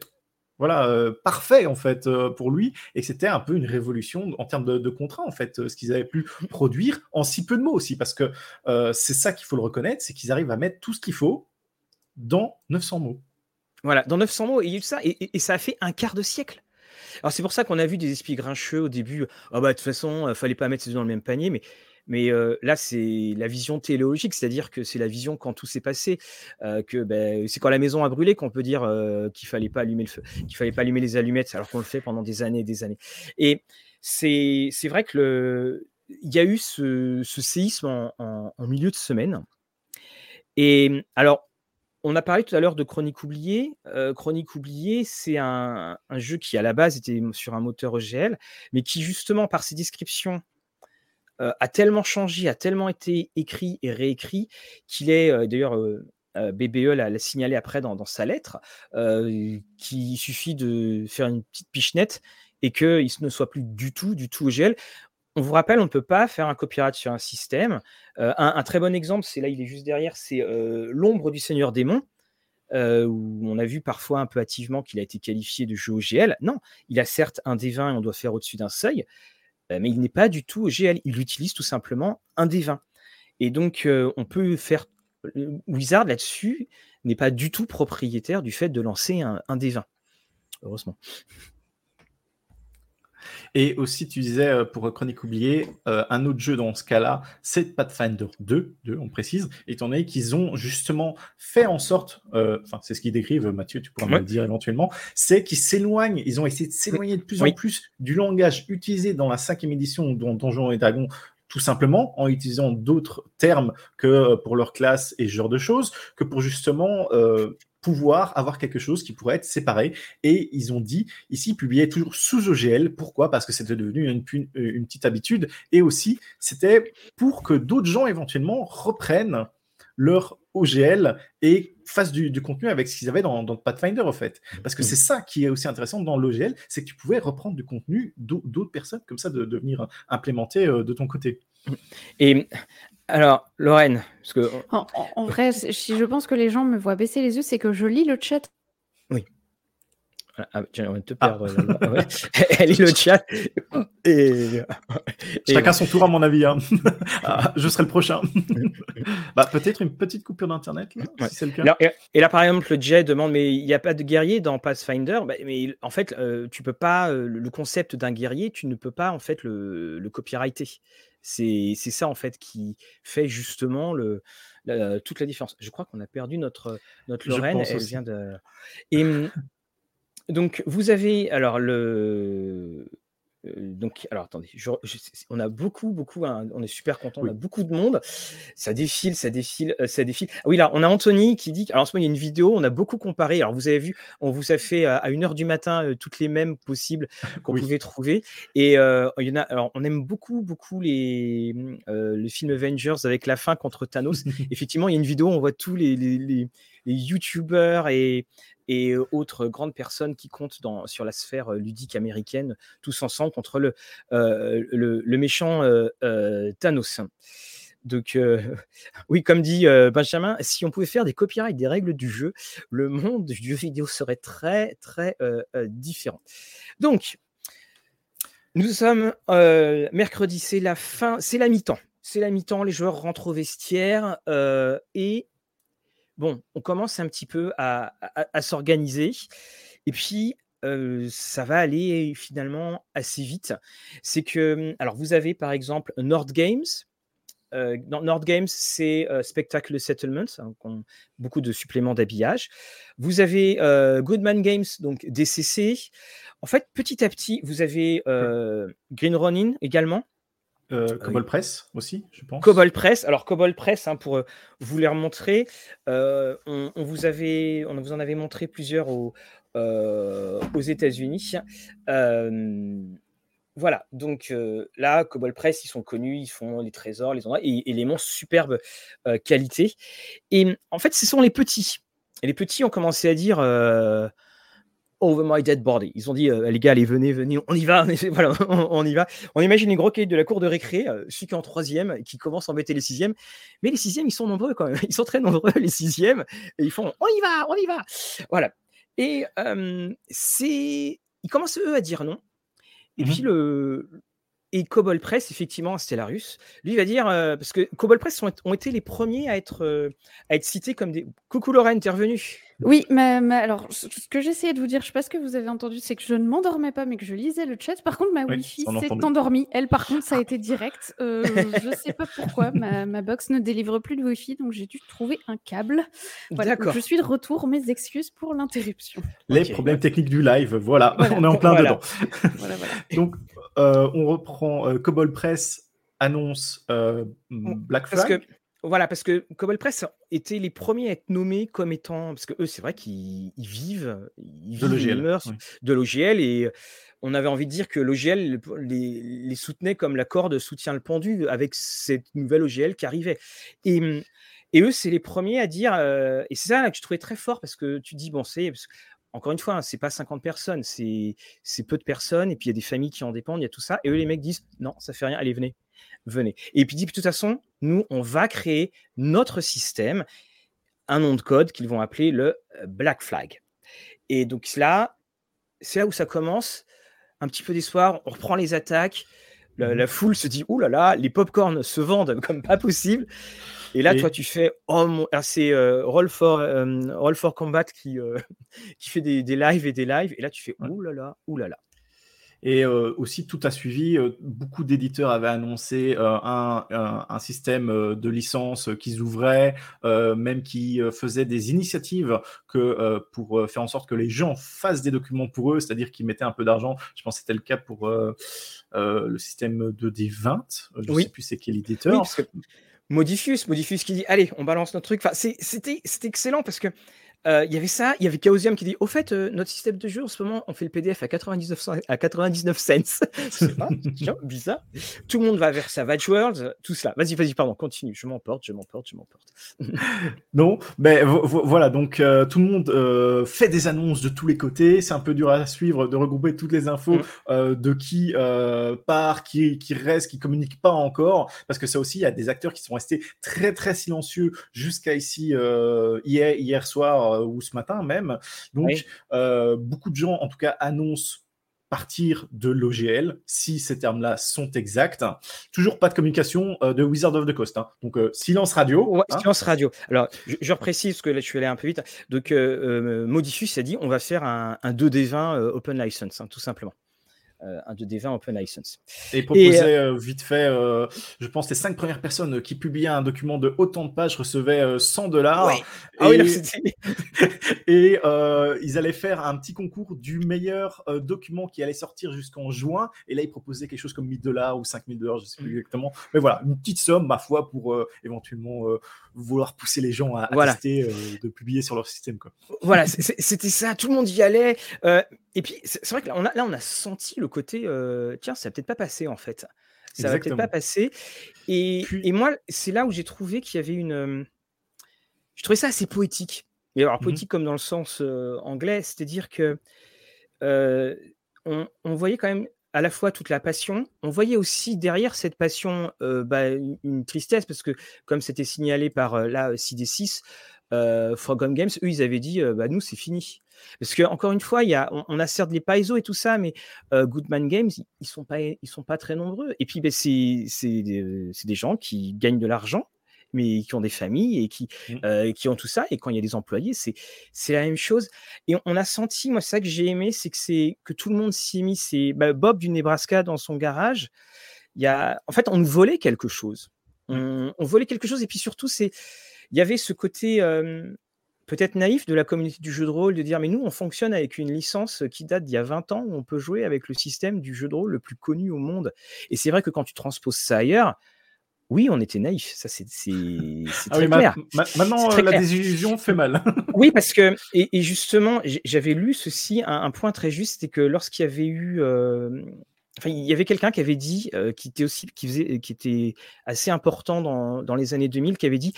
voilà, euh, parfait en fait euh, pour lui, et c'était un peu une révolution en termes de, de contrat en fait, ce qu'ils avaient pu produire en si peu de mots aussi, parce que c'est ça qu'il faut le reconnaître, c'est qu'ils arrivent à mettre tout ce qu'il faut dans 900 mots. Voilà, dans 900 mots, et, ça, et, ça a fait un quart de siècle. Alors c'est pour ça qu'on a vu des esprits grincheux au début. Ah bah de toute façon, il euh, fallait pas mettre ces deux dans le même panier, mais mais là, c'est la vision téléologique, c'est-à-dire que c'est la vision quand tout s'est passé, que ben, c'est quand la maison a brûlé qu'on peut dire qu'il fallait pas allumer le feu, qu'il fallait pas allumer les allumettes, alors qu'on le fait pendant des années et des années. Et c'est vrai que le, il y a eu ce, séisme en, milieu de semaine. Et alors, on a parlé tout à l'heure de Chronique oubliée. Chronique oubliée, c'est un, jeu qui à la base était sur un moteur EGL, mais qui justement par ses descriptions euh, a tellement changé, a tellement été écrit et réécrit qu'il est euh, d'ailleurs BBE l'a signalé après dans, sa lettre, qu'il suffit de faire une petite pichenette et qu'il ne soit plus du tout, du tout EGL. On vous rappelle, on ne peut pas faire un copyright sur un système. Euh, un, très bon exemple, c'est là, il est juste derrière, c'est euh, l'ombre du Seigneur démon, euh, où on a vu parfois un peu hâtivement qu'il a été qualifié de jeu OGL. Non, il a certes un D20 et on doit faire au-dessus d'un seuil, mais il n'est pas du tout OGL. Il utilise tout simplement un D20. Et donc, on peut faire. Wizard là-dessus n'est pas du tout propriétaire du fait de lancer un, un D20. Heureusement. Et aussi, tu disais, euh, pour Chronique oubliée, euh, un autre jeu dans ce cas-là, c'est Pathfinder 2, 2, on précise, étant donné qu'ils ont justement fait en sorte, euh, enfin, c'est ce qu'ils décrivent, Mathieu, tu pourras me le dire éventuellement, c'est qu'ils s'éloignent, ils ont essayé de s'éloigner de plus en plus du langage utilisé dans la cinquième édition dont Donjons et Dragons tout simplement en utilisant d'autres termes que pour leur classe et ce genre de choses, que pour justement pouvoir avoir quelque chose qui pourrait être séparé. Et ils ont dit, ici, publier toujours sous OGL. Pourquoi? Parce que c'était devenu une, petite habitude. Et aussi, c'était pour que d'autres gens éventuellement reprennent leur OGL et fassent du, contenu avec ce qu'ils avaient dans, Pathfinder, en fait. Parce que c'est ça qui est aussi intéressant dans l'OGL, c'est que tu pouvais reprendre du contenu d'autres personnes, comme ça, de, de venir implémenter euh, de ton côté. Et alors, Lorraine, parce que... En, vrai, si je pense que les gens me voient baisser les yeux, c'est que je lis le chat. Oui. Ah, ah on va te perdre. Elle lit le chat. Et... Chacun son tour, à mon avis. Hein. Ah, je serai le prochain. bah, Peut-être une petite coupure d'Internet, si c'est le cas. et, là, par exemple, le Jet demande Mais il n'y a pas de guerrier dans Pathfinder? Bah, Mais en fait, euh, tu peux pas. Euh, le concept d'un guerrier, tu ne peux pas en fait le, le copyrighter. C'est ça en fait qui fait justement le, toute la différence. Je crois qu'on a perdu notre, notre Lorraine. Elle vient de. Et mmh, donc vous avez alors le euh, donc, alors attendez, on a beaucoup, beaucoup, hein, on est super content, on a beaucoup de monde. Ça défile, ça défile, euh, ça défile. Ah oui, là, on a Anthony qui dit, alors en ce moment, il y a une vidéo, on a beaucoup comparé. Alors, vous avez vu, on vous a fait à 1h du matin euh, toutes les mêmes possibles qu'on pouvait trouver. Et il y en a, alors, on aime beaucoup, beaucoup les, le film Avengers avec la fin contre Thanos. Effectivement, il y a une vidéo, on voit tous les, les, les youtubeurs et, et autres grandes personnes qui comptent dans, sur la sphère ludique américaine, tous ensemble contre le, le, méchant Thanos. Donc, oui, comme dit Benjamin, si on pouvait faire des copyrights des règles du jeu, le monde du jeu vidéo serait très, très différent. Donc, nous sommes mercredi, c'est la fin, c'est la mi-temps. C'est la mi-temps, les joueurs rentrent au vestiaire et bon, on commence un petit peu à, s'organiser. Et puis, ça va aller finalement assez vite. C'est que, alors vous avez par exemple Nord Games. Nord Games, c'est Spectacle Settlements, hein, beaucoup de suppléments d'habillage. Vous avez Goodman Games, donc DCC. En fait, petit à petit, vous avez Green Ronin également. Cobol Press aussi, je pense. Cobol Press. Alors Cobol Press, hein, pour vous les remontrer, on, vous avait, on vous en avait montré plusieurs au, euh, aux États-Unis. Euh, voilà, donc euh, là, Cobol Press, ils sont connus, ils font les trésors, les endroits, et, les monstres superbe qualité. Et en fait, ce sont les petits. Et les petits ont commencé à dire Over my dead body. Ils ont dit les gars, allez, venez, venez, on y va, voilà, on, y va. On imagine les gros cahiers de la cour de récré, celui qui est en troisième, qui commence à embêter les sixièmes. Mais les sixièmes, ils sont nombreux quand même. Ils sont très nombreux, les sixièmes, et ils font on y va, on y va. Voilà. Et c'est, ils commencent eux à dire non. Et mmh puis le, et Cobol Press, effectivement, Stellarius, lui va dire, parce que Cobol Press ont, été les premiers à être, à être cités comme des. Coucou Laura, intervenue. Oui, mais, alors, ce que j'essayais de vous dire, je ne sais pas ce que vous avez entendu, c'est que je ne m'endormais pas, mais que je lisais le chat. Par contre, ma Wi-Fi s'est endormie. Elle, par contre, ça a été direct. Euh, je ne sais pas pourquoi. Ma, ma, box ne délivre plus de Wi-Fi, donc j'ai dû trouver un câble. Voilà, je suis de retour. Mes excuses pour l'interruption. Les problèmes techniques du live, voilà. on est en plein dedans. donc, euh, on reprend euh, Cobol Press annonce Black Flag. Voilà, parce que Cobol Press étaient les premiers à être nommés comme étant. Parce que eux, c'est vrai qu'ils vivent, ils de l'OGL. de l'OGL et on avait envie de dire que l'OGL les, les, soutenait comme la corde soutient le pendu avec cette nouvelle OGL qui arrivait. Et, et eux, c'est les premiers à dire. et c'est ça que je trouvais très fort parce que tu dis, bon, c'est. Encore une fois, hein, c'est pas 50 personnes, c'est peu de personnes, et puis il y a des familles qui en dépendent, il y a tout ça. Et eux, les mecs disent non, ça fait rien, allez, venez venez. Et puis dit, de toute façon, nous, on va créer notre système, un nom de code qu'ils vont appeler le euh, Black Flag. Et donc là, c'est là où ça commence. Un petit peu d'espoir, on reprend les attaques. La, mmh foule se dit, ouh là là, les popcorns se vendent comme pas possible. Et là, toi, tu fais, oh ah, c'est euh, Roll, for, euh, Roll for Combat qui, qui fait des, des, lives et des lives. Et là, tu fais, ouh là là, ouh là là. Et euh, aussi, tout a suivi. Euh, beaucoup d'éditeurs avaient annoncé euh, un, un, système de licence qu'ils ouvraient, même qui faisaient des initiatives que, pour faire en sorte que les gens fassent des documents pour eux, c'est-à-dire qu'ils mettaient un peu d'argent. Je pense que c'était le cas pour le système de D20. Je ne sais plus c'est quel éditeur. Oui, Modifius, Modifius qui dit Allez, on balance notre truc. Enfin, c'était excellent parce que euh, il y avait ça, il y avait Chaosium qui dit Au fait, euh, notre système de jeu en ce moment, on fait le PDF à 99, à 99 cents. c'est pas bizarre. Tout le monde va vers Savage Worlds, tout cela. Vas-y, vas-y, pardon, continue. Je m'emporte, je m'emporte, je m'emporte. non, mais voilà, donc euh, tout le monde fait des annonces de tous les côtés. C'est un peu dur à suivre de regrouper toutes les infos mm. de qui part, qui, qui reste, qui communique pas encore. Parce que ça aussi, il y a des acteurs qui sont restés très, très silencieux jusqu'à ici, hier, hier soir euh, ou ce matin même. Donc, euh, beaucoup de gens, en tout cas, annoncent partir de l'OGL, si ces termes-là sont exacts. Toujours pas de communication euh, de Wizard of the Coast. Hein. Donc, silence radio. Hein. Silence radio. Alors, je, je reprécise, parce que là, je suis allé un peu vite. Donc, Modifus a dit on va faire un, 2D20 open license, hein, tout simplement. Euh, un 2D20 open license. Et proposait euh, vite fait, euh, je pense, les cinq premières personnes qui publiaient un document de autant de pages recevaient 100 dollars. Ah et, et ils allaient faire un petit concours du meilleur document qui allait sortir jusqu'en juin. Et là, ils proposaient quelque chose comme 1000 dollars ou 5000 dollars, je ne sais plus exactement. Mais voilà, une petite somme, ma foi, pour éventuellement vouloir pousser les gens à, tester de publier sur leur système. Quoi. Voilà, c'était ça, tout le monde y allait. et puis, c'est vrai que là on, a, là, on a senti le côté, tiens, ça va peut-être pas passer en fait. Ça va peut-être pas passer. Et, et moi, c'est là où j'ai trouvé qu'il y avait une. je trouvais ça assez poétique. Mais alors, mmh poétique comme dans le sens anglais, c'est-à-dire que on, voyait quand même à la fois toute la passion, on voyait aussi derrière cette passion bah, une, tristesse, parce que comme c'était signalé par la CD6, euh, Games, eux, ils avaient dit, bah, nous, c'est fini. Parce que encore une fois, y a, on, a certes les Paizo et tout ça, mais Goodman Games, ils sont pas, ils sont pas très nombreux. Et puis, ben, c'est des, gens qui gagnent de l'argent, mais qui ont des familles et qui, mmh. qui ont tout ça. Et quand il y a des employés, c'est la même chose. Et on a senti, moi, ça que j'ai aimé, c'est que, c'est que tout le monde s'y est mis. C'est bah, Bob du Nebraska dans son garage. Il y a, en fait, on volait quelque chose. On, volait quelque chose. Et puis surtout, c'est il y avait ce côté peut-être naïf de la communauté du jeu de rôle de dire mais nous on fonctionne avec une licence qui date d'il y a 20 ans où on peut jouer avec le système du jeu de rôle le plus connu au monde. Et c'est vrai que quand tu transposes ça ailleurs, oui, on était naïf, ça c'est ah très clair. maintenant, la désillusion fait mal. oui, parce que, et, justement, j'avais lu ceci, un, point très juste, c'est que lorsqu'il y avait eu. Euh, enfin, il y avait quelqu'un qui avait dit, euh, qui était aussi, qui faisait, qui était assez important dans, dans les années 2000, qui avait dit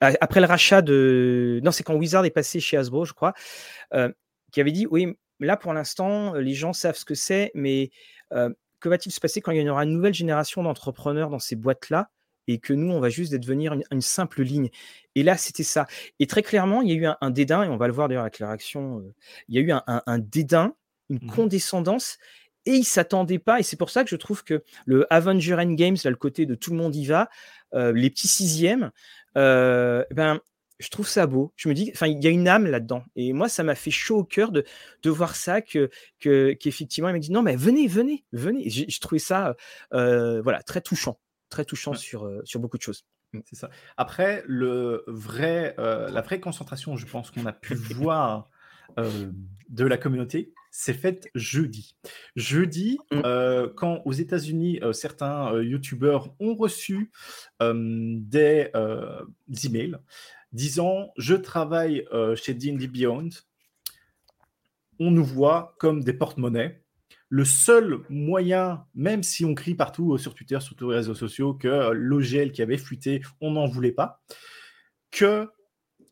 après le rachat de. Non, c'est quand Wizard est passé chez Hasbro, je crois, euh, qui avait dit oui, là pour l'instant, les gens savent ce que c'est, mais que va-t-il se passer quand il y aura une nouvelle génération d'entrepreneurs dans ces boîtes-là? Et que nous, on va juste devenir une, simple ligne. Et là, c'était ça. Et très clairement, il y a eu un, dédain, et on va le voir d'ailleurs avec la réaction, euh, il y a eu un, dédain, une mmh condescendance, et ils ne s'attendaient pas. Et c'est pour ça que je trouve que le Avenger Endgames, là, le côté de tout le monde y va, les petits sixièmes, euh, ben, je trouve ça beau. Je me dis, enfin, il y a une âme là-dedans. Et moi, ça m'a fait chaud au cœur de, de voir ça, que, qu'effectivement, il m'a dit, non, mais venez, venez, venez. J'ai trouvé ça, euh, voilà, très touchant, très touchant sur, euh, sur beaucoup de choses. Mmh, c'est ça. Après, le vrai, la vraie concentration, je pense qu'on a pu voir de la communauté, c'est faite jeudi. Jeudi, mmh. euh, quand aux États-Unis, euh, certains euh, YouTubeurs ont reçu des emails disant Je travaille chez D&D Beyond, on nous voit comme des porte-monnaies. Le seul moyen, même si on crie partout sur Twitter, sur tous les réseaux sociaux, que l'OGL qui avait fuité, on n'en voulait pas, que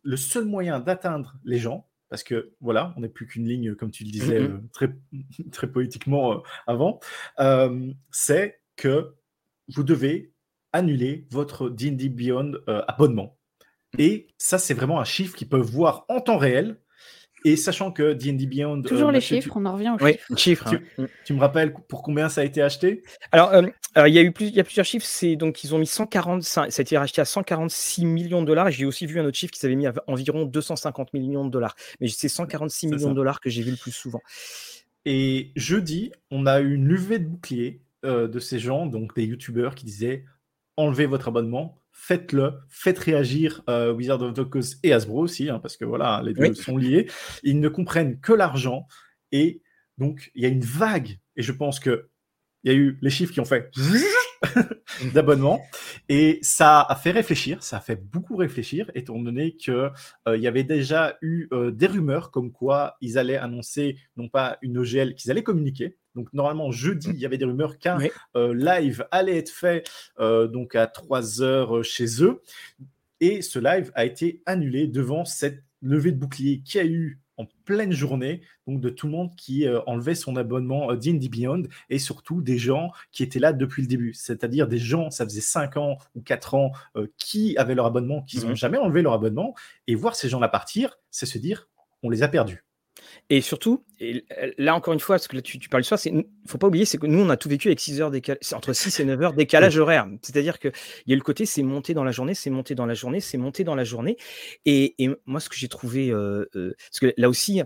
le seul moyen d'atteindre les gens, parce que voilà, on n'est plus qu'une ligne, comme tu le disais euh, très, très poétiquement euh, avant, euh, c'est que vous devez annuler votre D&D Beyond abonnement. Et ça, c'est vraiment un chiffre qu'ils peuvent voir en temps réel et sachant que D&D Beyond... Euh, Toujours les chiffres, on en revient aux oui, chiffres. Hein. Tu, me rappelles pour combien ça a été acheté? Alors, euh, il y a eu plus, il y a plusieurs chiffres. C'est donc ils ont mis 140, ça, a été racheté à 146 millions de dollars. J'ai aussi vu un autre chiffre qui s'avait mis à environ 250 millions de dollars. Mais c'est 146 millions de dollars que j'ai vu le plus souvent. Et jeudi, on a eu une levée de bouclier euh, de ces gens, donc des youtubeurs qui disaient enlevez votre abonnement, faites-le, faites réagir euh, Wizard of the Coast et Hasbro aussi, hein, parce que voilà, les deux sont liés. Ils ne comprennent que l'argent et donc il y a une vague. Et je pense que il y a eu les chiffres qui ont fait d'abonnement. Et ça a fait réfléchir, ça a fait beaucoup réfléchir étant donné que euh, il y avait déjà eu euh, des rumeurs comme quoi ils allaient annoncer non pas une OGL qu'ils allaient communiquer. Donc normalement jeudi, il y avait des rumeurs qu'un euh, live allait être fait donc à 3 heures chez eux. Et ce live a été annulé devant cette levée de bouclier qui a eu en pleine journée, donc de tout le monde qui euh, enlevait son abonnement euh, D&D Beyond et surtout des gens qui étaient là depuis le début, c'est-à-dire des gens, ça faisait 5 ans ou 4 ans, euh, qui avaient leur abonnement, qui n'ont mhm. jamais enlevé leur abonnement, et voir ces gens-là partir, c'est se dire, on les a perdus. Et surtout, et là encore une fois, parce que là, tu, parles de ça, il ne faut pas oublier, c'est que nous, on a tout vécu avec 6 heures décalage, entre 6 et 9 heures décalage horaire. C'est-à-dire qu'il y a le côté, c'est monter dans la journée, c'est monter dans la journée, c'est monter dans la journée. Et, moi, ce que j'ai trouvé, euh, euh, parce que là aussi,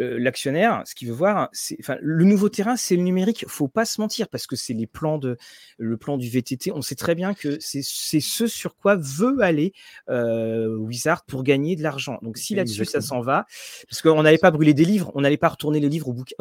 euh, l'actionnaire, ce qu'il veut voir, c'est, enfin, le nouveau terrain, c'est le numérique. Faut pas se mentir parce que c'est les plans de, le plan du VTT. On sait très bien que c'est, ce sur quoi veut aller euh, Wizard pour gagner de l'argent. Donc si là-dessus ça s'en va, parce qu'on n'allait pas brûler des livres, on n'allait pas retourner les livres au bouquin.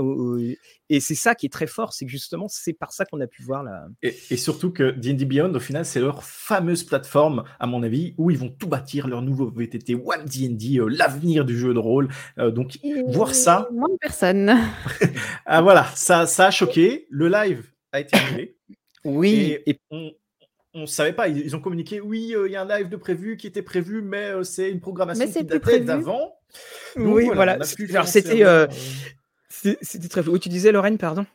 et c'est ça qui est très fort, c'est que justement c'est par ça qu'on a pu voir là. Et, et, surtout que D&D Beyond, au final, c'est leur fameuse plateforme, à mon avis, où ils vont tout bâtir leur nouveau VTT One D&D, euh, l'avenir du jeu de rôle. donc voir ça ça. Moins de personnes. ah voilà, ça, ça a choqué. Le live a été annulé. Oui. Et, on ne savait pas. Ils, ont communiqué, oui, euh, il y a un live de prévu qui était prévu, mais euh, c'est une programmation qui datait d'avant. Oui, voilà. Alors c'était, euh, c'était très. Oui, tu disais Lorraine, pardon.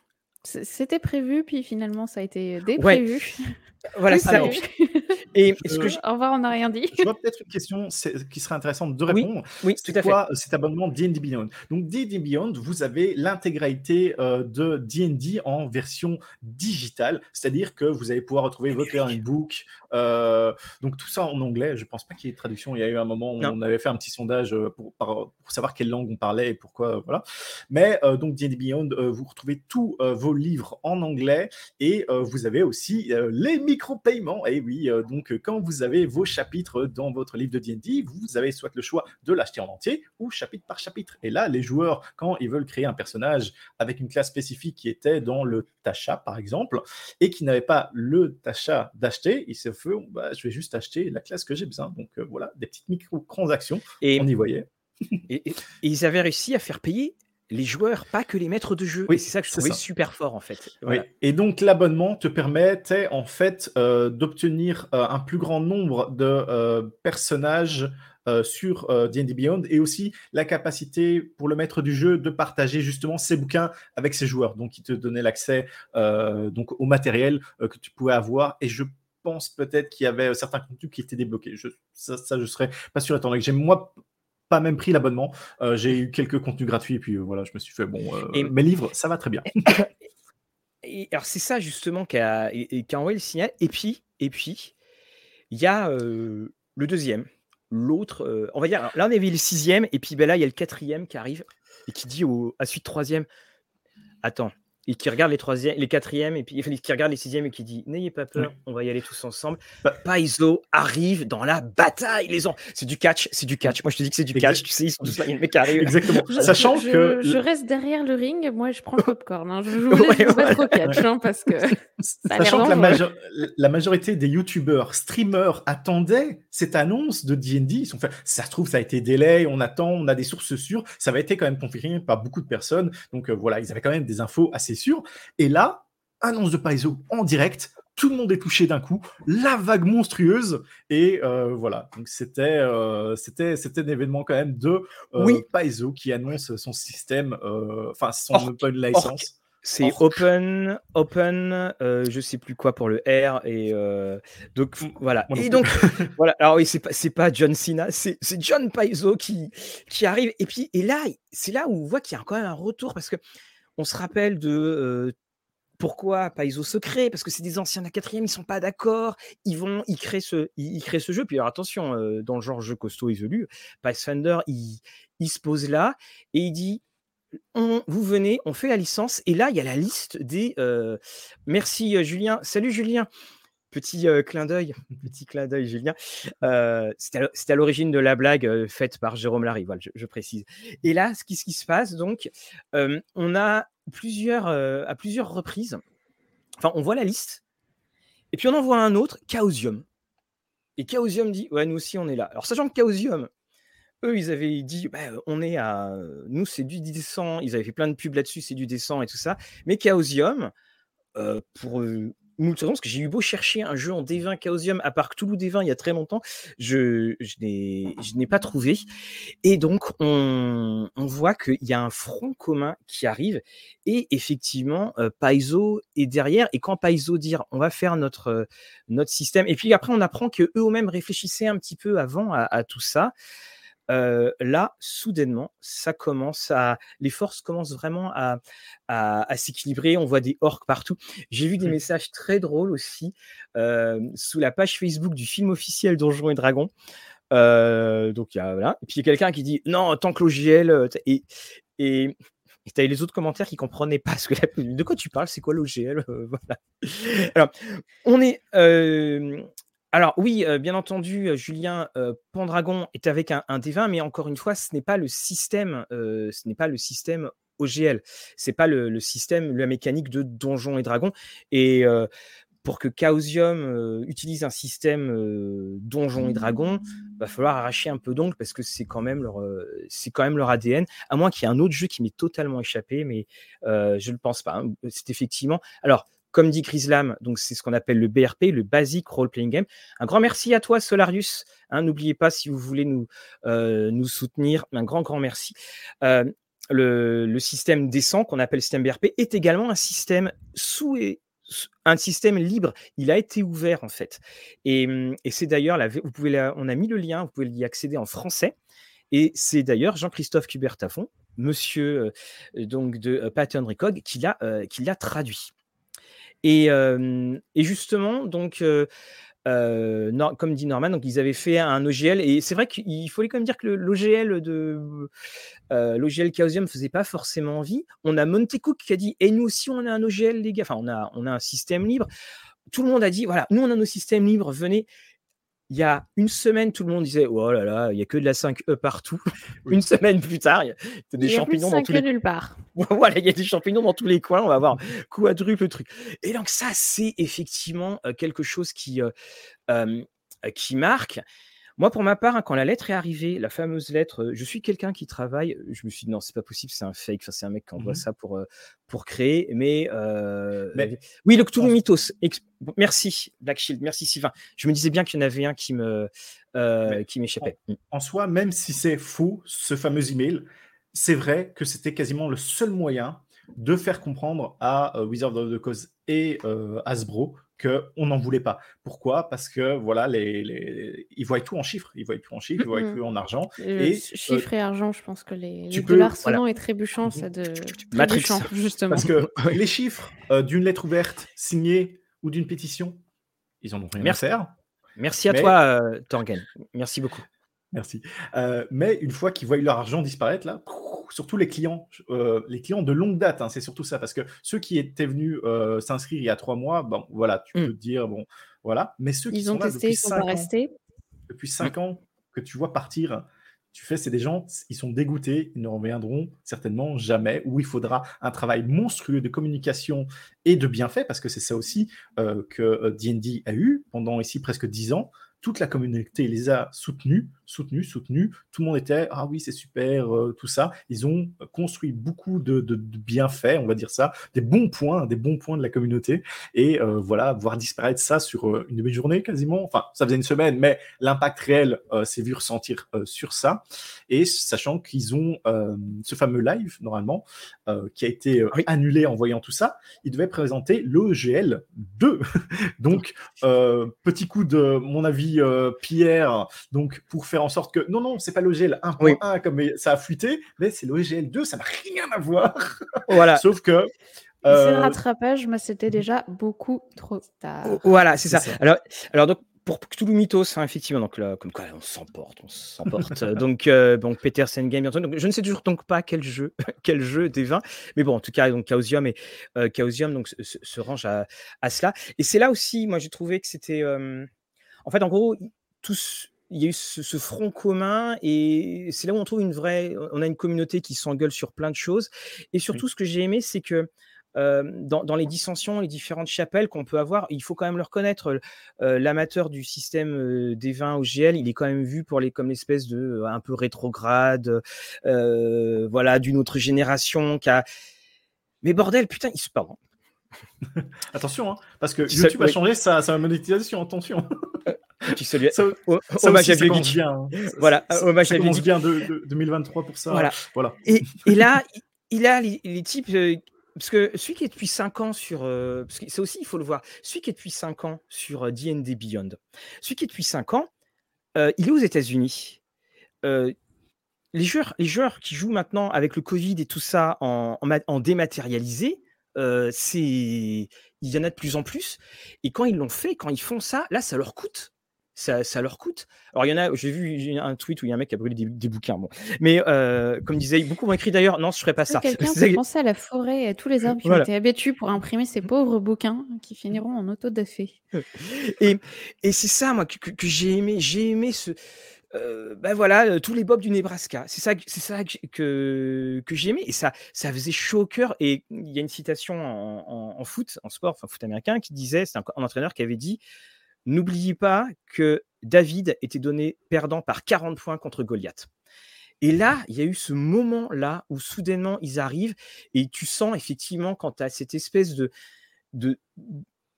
C'était prévu, puis finalement ça a été déprévu. Voilà, ça. Et est-ce que Au revoir, on n'a rien dit. Je vois peut-être une question qui serait intéressante de répondre. Oui, tout à quoi cet abonnement D&D Beyond? Donc D&D Beyond, vous avez l'intégralité euh, de D&D en version digitale, c'est-à-dire que vous allez pouvoir retrouver votre book, euh, donc tout ça en anglais. Je pense pas qu'il y ait de traduction. Il y a eu un moment où on avait fait un petit sondage euh, pour, pour, savoir quelle langue on parlait et pourquoi, voilà. Mais donc D&D Beyond, vous retrouvez tous vos livres en anglais et vous avez aussi les micro-paiements. Et oui, donc quand vous avez vos chapitres dans votre livre de D&D, vous avez soit le choix de l'acheter en entier ou chapitre par chapitre. Et là, les joueurs, quand ils veulent créer un personnage avec une classe spécifique qui était dans le Tacha, par exemple, et qui n'avait pas le Tacha d'acheter, ils se font, bah, je vais juste acheter la classe que j'ai besoin. Donc euh, voilà, des petites micro-transactions, et, on y voyait. et, ils avaient réussi à faire payer les joueurs, pas que les maîtres de jeu. Oui, c'est ça que je trouvais super fort en fait. Oui. Et donc l'abonnement te permettait en fait euh, d'obtenir euh, un plus grand nombre de personnages euh, sur D&D Beyond et aussi la capacité pour le maître du jeu de partager justement ses bouquins avec ses joueurs. Donc, il te donnait l'accès donc au matériel que tu pouvais avoir et je pense peut-être qu'il y avait certains contenus qui étaient débloqués. Je, ça, ça, je serais pas sûr étant donné que j'ai moi pas même pris l'abonnement. j'ai eu quelques contenus gratuits et puis voilà, je me suis fait bon. et... Mes livres, ça va très bien. et alors c'est ça justement qui a, envoyé le signal. Et puis, et puis, il y a le deuxième l'autre, euh, on va dire, là on avait le sixième, et puis ben là il y a le quatrième qui arrive et qui dit au, à suite troisième, attends, et qui regarde les troisièmes, les quatrièmes, et puis qui regarde les sixièmes et qui dit N'ayez pas peur, on va y aller tous ensemble. Bah, Paizo arrive dans la bataille, les gens. C'est du catch, c'est du catch. Moi, je te dis que c'est du catch. Tu sais, ils sont tous là, il y a le mec qui arrive. Exactement. Sachant que. Je reste derrière le ring, moi, je prends le popcorn. Hein. Je vous laisse vous mettre au catch, hein, parce que. Sachant que la, la, majorité des youtubeurs, streamers attendaient cette annonce de D&D. Ils sont fait, ça se trouve, ça a été délai, on attend, on a des sources sûres. Ça va été quand même confirmé par beaucoup de personnes. Donc euh, voilà, ils avaient quand même des infos assez Et là, annonce de Paizo en direct, tout le monde est touché d'un coup, la vague monstrueuse, et euh, voilà. Donc c'était euh, c'était c'était un événement quand même de euh, Paizo qui annonce son système, euh, enfin son open license. C'est open, open, je sais plus quoi pour le R et donc voilà. Et donc voilà. Alors oui, c'est pas c'est pas John Cena, c'est John Paizo qui qui arrive. Et puis et là c'est là où on voit qu'il y a quand même un retour parce que on se rappelle de pourquoi Paizo secret? Parce que c'est des anciens de la quatrième, ils sont pas d'accord, ils vont, ils créent ce, jeu. Puis alors attention, dans le genre jeu costaud isolé, Pathfinder, il, il se pose là et il dit vous venez, on fait la licence, et là, il y a la liste des. merci Julien. Salut Julien. Petit clin d'œil, petit clin d'œil, Julien. C'était à l'origine de la blague faite par Jérôme Larry, je, précise. Et là, ce qui, se passe, donc, on a plusieurs, à plusieurs reprises, enfin, on voit la liste, et puis on en voit un autre, Chaosium. Et Chaosium dit, ouais, nous aussi, on est là. Alors, sachant que Chaosium, eux, ils avaient dit, bah, on est à. Nous, c'est du descent. Ils avaient fait plein de pubs là-dessus, c'est du descent et tout ça. Mais Chaosium, pour parce que j'ai eu beau chercher un jeu en D20 Chaosium, à part Cthulhu D20 il y a très longtemps, je, je n'ai pas trouvé. Et donc, on, on voit qu'il y a un front commun qui arrive. Et effectivement, euh, Paizo est derrière. Et quand Paizo dit on va faire notre, euh, notre système, et puis après, on apprend qu'eux eux-mêmes réfléchissaient un petit peu avant à tout ça là, soudainement, ça commence à, les forces commencent vraiment à, à, s'équilibrer. On voit des orques partout. J'ai vu des mmh. messages très drôles aussi sous la page Facebook du film officiel Donjons et Dragons. donc, y a, voilà. Et puis, il y a quelqu'un qui dit non, tant que l'OGL. Et, et, et tu as les autres commentaires qui comprenaient pas ce que de quoi tu parles, c'est quoi l'OGL voilà. Alors, on est alors oui, bien entendu, Julien, Pendragon est avec un, D20, mais encore une fois, ce n'est pas le système, ce n'est pas le système OGL, c'est pas le, système, la mécanique de Donjons et Dragons. Et pour que Chaosium utilise un système Donjons et Dragons, va falloir arracher un peu d'ongle parce que c'est quand même leur, c'est quand même leur ADN. À moins qu'il y ait un autre jeu qui m'ait totalement échappé, mais je ne le pense pas. Hein. C'est effectivement. Alors comme dit Chrislam, donc c'est ce qu'on appelle le BRP, le Basic Role Playing Game. Un grand merci à toi, Solarius. Hein, n'oubliez pas, si vous voulez nous, euh, soutenir, un grand, grand merci. Euh, le, système décent qu'on appelle système BRP est également un système sous, un système libre. Il a été ouvert en fait. Et, mmh, c'est d'ailleurs, vous pouvez on a mis le lien, vous pouvez y accéder en français. Et c'est d'ailleurs Jean-Christophe Cubertafon, monsieur donc de Pattern Recog, qui l'a traduit. Et, justement, donc comme dit Norman, donc ils avaient fait un OGL et c'est vrai qu'il fallait quand même dire que l'OGL de euh, l'OGL Chaosium faisait pas forcément envie. On a Montecook qui a dit et nous aussi on a un OGL les gars, enfin on a on a un système libre. Tout le monde a dit voilà, nous on a nos systèmes libres, venez il y a une semaine, tout le monde disait Oh là là, il n'y a que de la 5E partout. une semaine plus tard, il y a des champignons dans tous les nulle part. voilà, il y a des champignons dans tous les coins. On va avoir quadruple truc. Et donc, ça, c'est effectivement euh, quelque chose qui, euh, euh, qui marque. Moi, pour ma part, hein, quand la lettre est arrivée, la fameuse lettre, euh, je suis quelqu'un qui travaille, je me suis dit non, c'est pas possible, c'est un fake, enfin, c'est un mec qui envoie mmh ça pour, euh, pour créer. Mais, euh, oui, le Cthulhu Mythos. Merci, Black Shield, merci Sylvain. Je me disais bien qu'il y en avait un qui me qui m'échappait. En, en, soi, même si c'est faux, ce fameux email, c'est vrai que c'était quasiment le seul moyen de faire comprendre à Wizard of the Cause et Hasbro qu'on n'en voulait pas. Pourquoi? Parce que voilà, les, les, ils voient tout en chiffres, ils voient tout en chiffres, ils voient tout en argent. et chiffres et argent, je pense que les, les dollars sonnants et trébuchants, ça de Matrix, justement. Parce que les chiffres euh, d'une lettre ouverte signée ou d'une pétition, ils en ont rien Merci. à faire. Merci à toi, euh, Tangen. Merci beaucoup. Merci. Euh, mais une fois qu'ils voient leur argent disparaître, là, surtout les clients, euh, les clients de longue date, hein, c'est surtout ça, parce que ceux qui étaient venus euh, s'inscrire il y a trois mois, bon, voilà, tu mmh. peux te dire, bon, voilà. Mais ceux qui ils ont sont là depuis cinq ans, depuis cinq ans que tu vois partir, tu fais, c'est des gens, ils sont dégoûtés, ils ne reviendront certainement jamais, où il faudra un travail monstrueux de communication et de bienfait, parce que c'est ça aussi que D&D a eu pendant ici presque dix ans, toute la communauté les a soutenus, soutenus, soutenus. Tout le monde était ah oui c'est super, euh, tout ça. Ils ont construit beaucoup de, bienfaits, on va dire ça, des bons points, des bons points de la communauté. Et euh, voilà, voir disparaître ça sur euh, une demi-journée quasiment. Enfin, ça faisait une semaine, mais l'impact réel s'est vu ressentir sur ça. Et sachant qu'ils ont ce fameux live normalement qui a été annulé en voyant tout ça, ils devaient présenter l'OGL 2. Donc petit coup de mon avis Pierre, donc pour faire en sorte que non, non, c'est pas l'OGL 1.1 comme ça a fuité, mais c'est l'OGL 2, ça n'a rien à voir. Voilà. Sauf que. C'est le euh, rattrapage, mais c'était déjà beaucoup trop tard. Voilà, c'est ça. Alors, alors donc, pour Cthulhu Mythos, hein, effectivement, donc là, comme quoi on s'emporte, on s'emporte. donc, euh, donc Peter Sengame, bientôt. Donc, je ne sais toujours donc pas quel jeu, quel jeu des 20, mais bon, en tout cas, donc Chaosium et Chaosium donc se, range à, à, cela. Et c'est là aussi, moi, j'ai trouvé que c'était en fait, en gros, tous, il y a eu ce, front commun et c'est là où on trouve une vraie. On a une communauté qui s'engueule sur plein de choses. Et surtout, ce que j'ai aimé, c'est que dans, les dissensions, les différentes chapelles qu'on peut avoir, il faut quand même le reconnaître. L'amateur du système des vins au GL, il est quand même vu pour les comme l'espèce de un peu rétrograde, voilà, d'une autre génération qui a. Mais bordel, putain, il se parle. attention, hein, parce que YouTube a changé sa, sa monétisation, attention. Tu salues. Ça, hommage à hein. Voilà, hommage à bien de, 2023 pour ça. Voilà. voilà. Et, et, là, il a les, types. Euh, parce que celui qui est depuis 5 ans sur. Euh, parce que c'est aussi, il faut le voir. Celui qui est depuis 5 ans sur euh, Beyond, celui qui est depuis 5 ans, il est aux États-Unis. les, joueurs, les joueurs qui jouent maintenant avec le Covid et tout ça en, en dématérialisé, c'est il y en a de plus en plus. Et quand ils l'ont fait, quand ils font ça, là, ça leur coûte. Ça, ça, leur coûte. Alors, il y en a, j'ai vu un tweet où il y a un mec qui a brûlé des, bouquins. Bon. Mais comme disait, beaucoup m'ont écrit d'ailleurs, non, je ne ferais pas ça. Quelqu'un peut penser à la forêt et à tous les arbres qui ont été abattus pour imprimer ces pauvres bouquins qui finiront en autodafé. Et, et c'est ça, moi, que, que j'ai aimé. J'ai aimé ce, ben voilà, tous les bobs du Nebraska. C'est ça, c'est ça que, que j'aimais et ça, ça faisait chaud au cœur. Et il y a une citation en, foot, en sport, enfin foot américain, qui disait, c'est un, entraîneur qui avait dit, n'oubliez pas que David était donné perdant par 40 points contre Goliath. Et là, il y a eu ce moment-là où soudainement ils arrivent et tu sens effectivement quand tu as cette espèce de, de,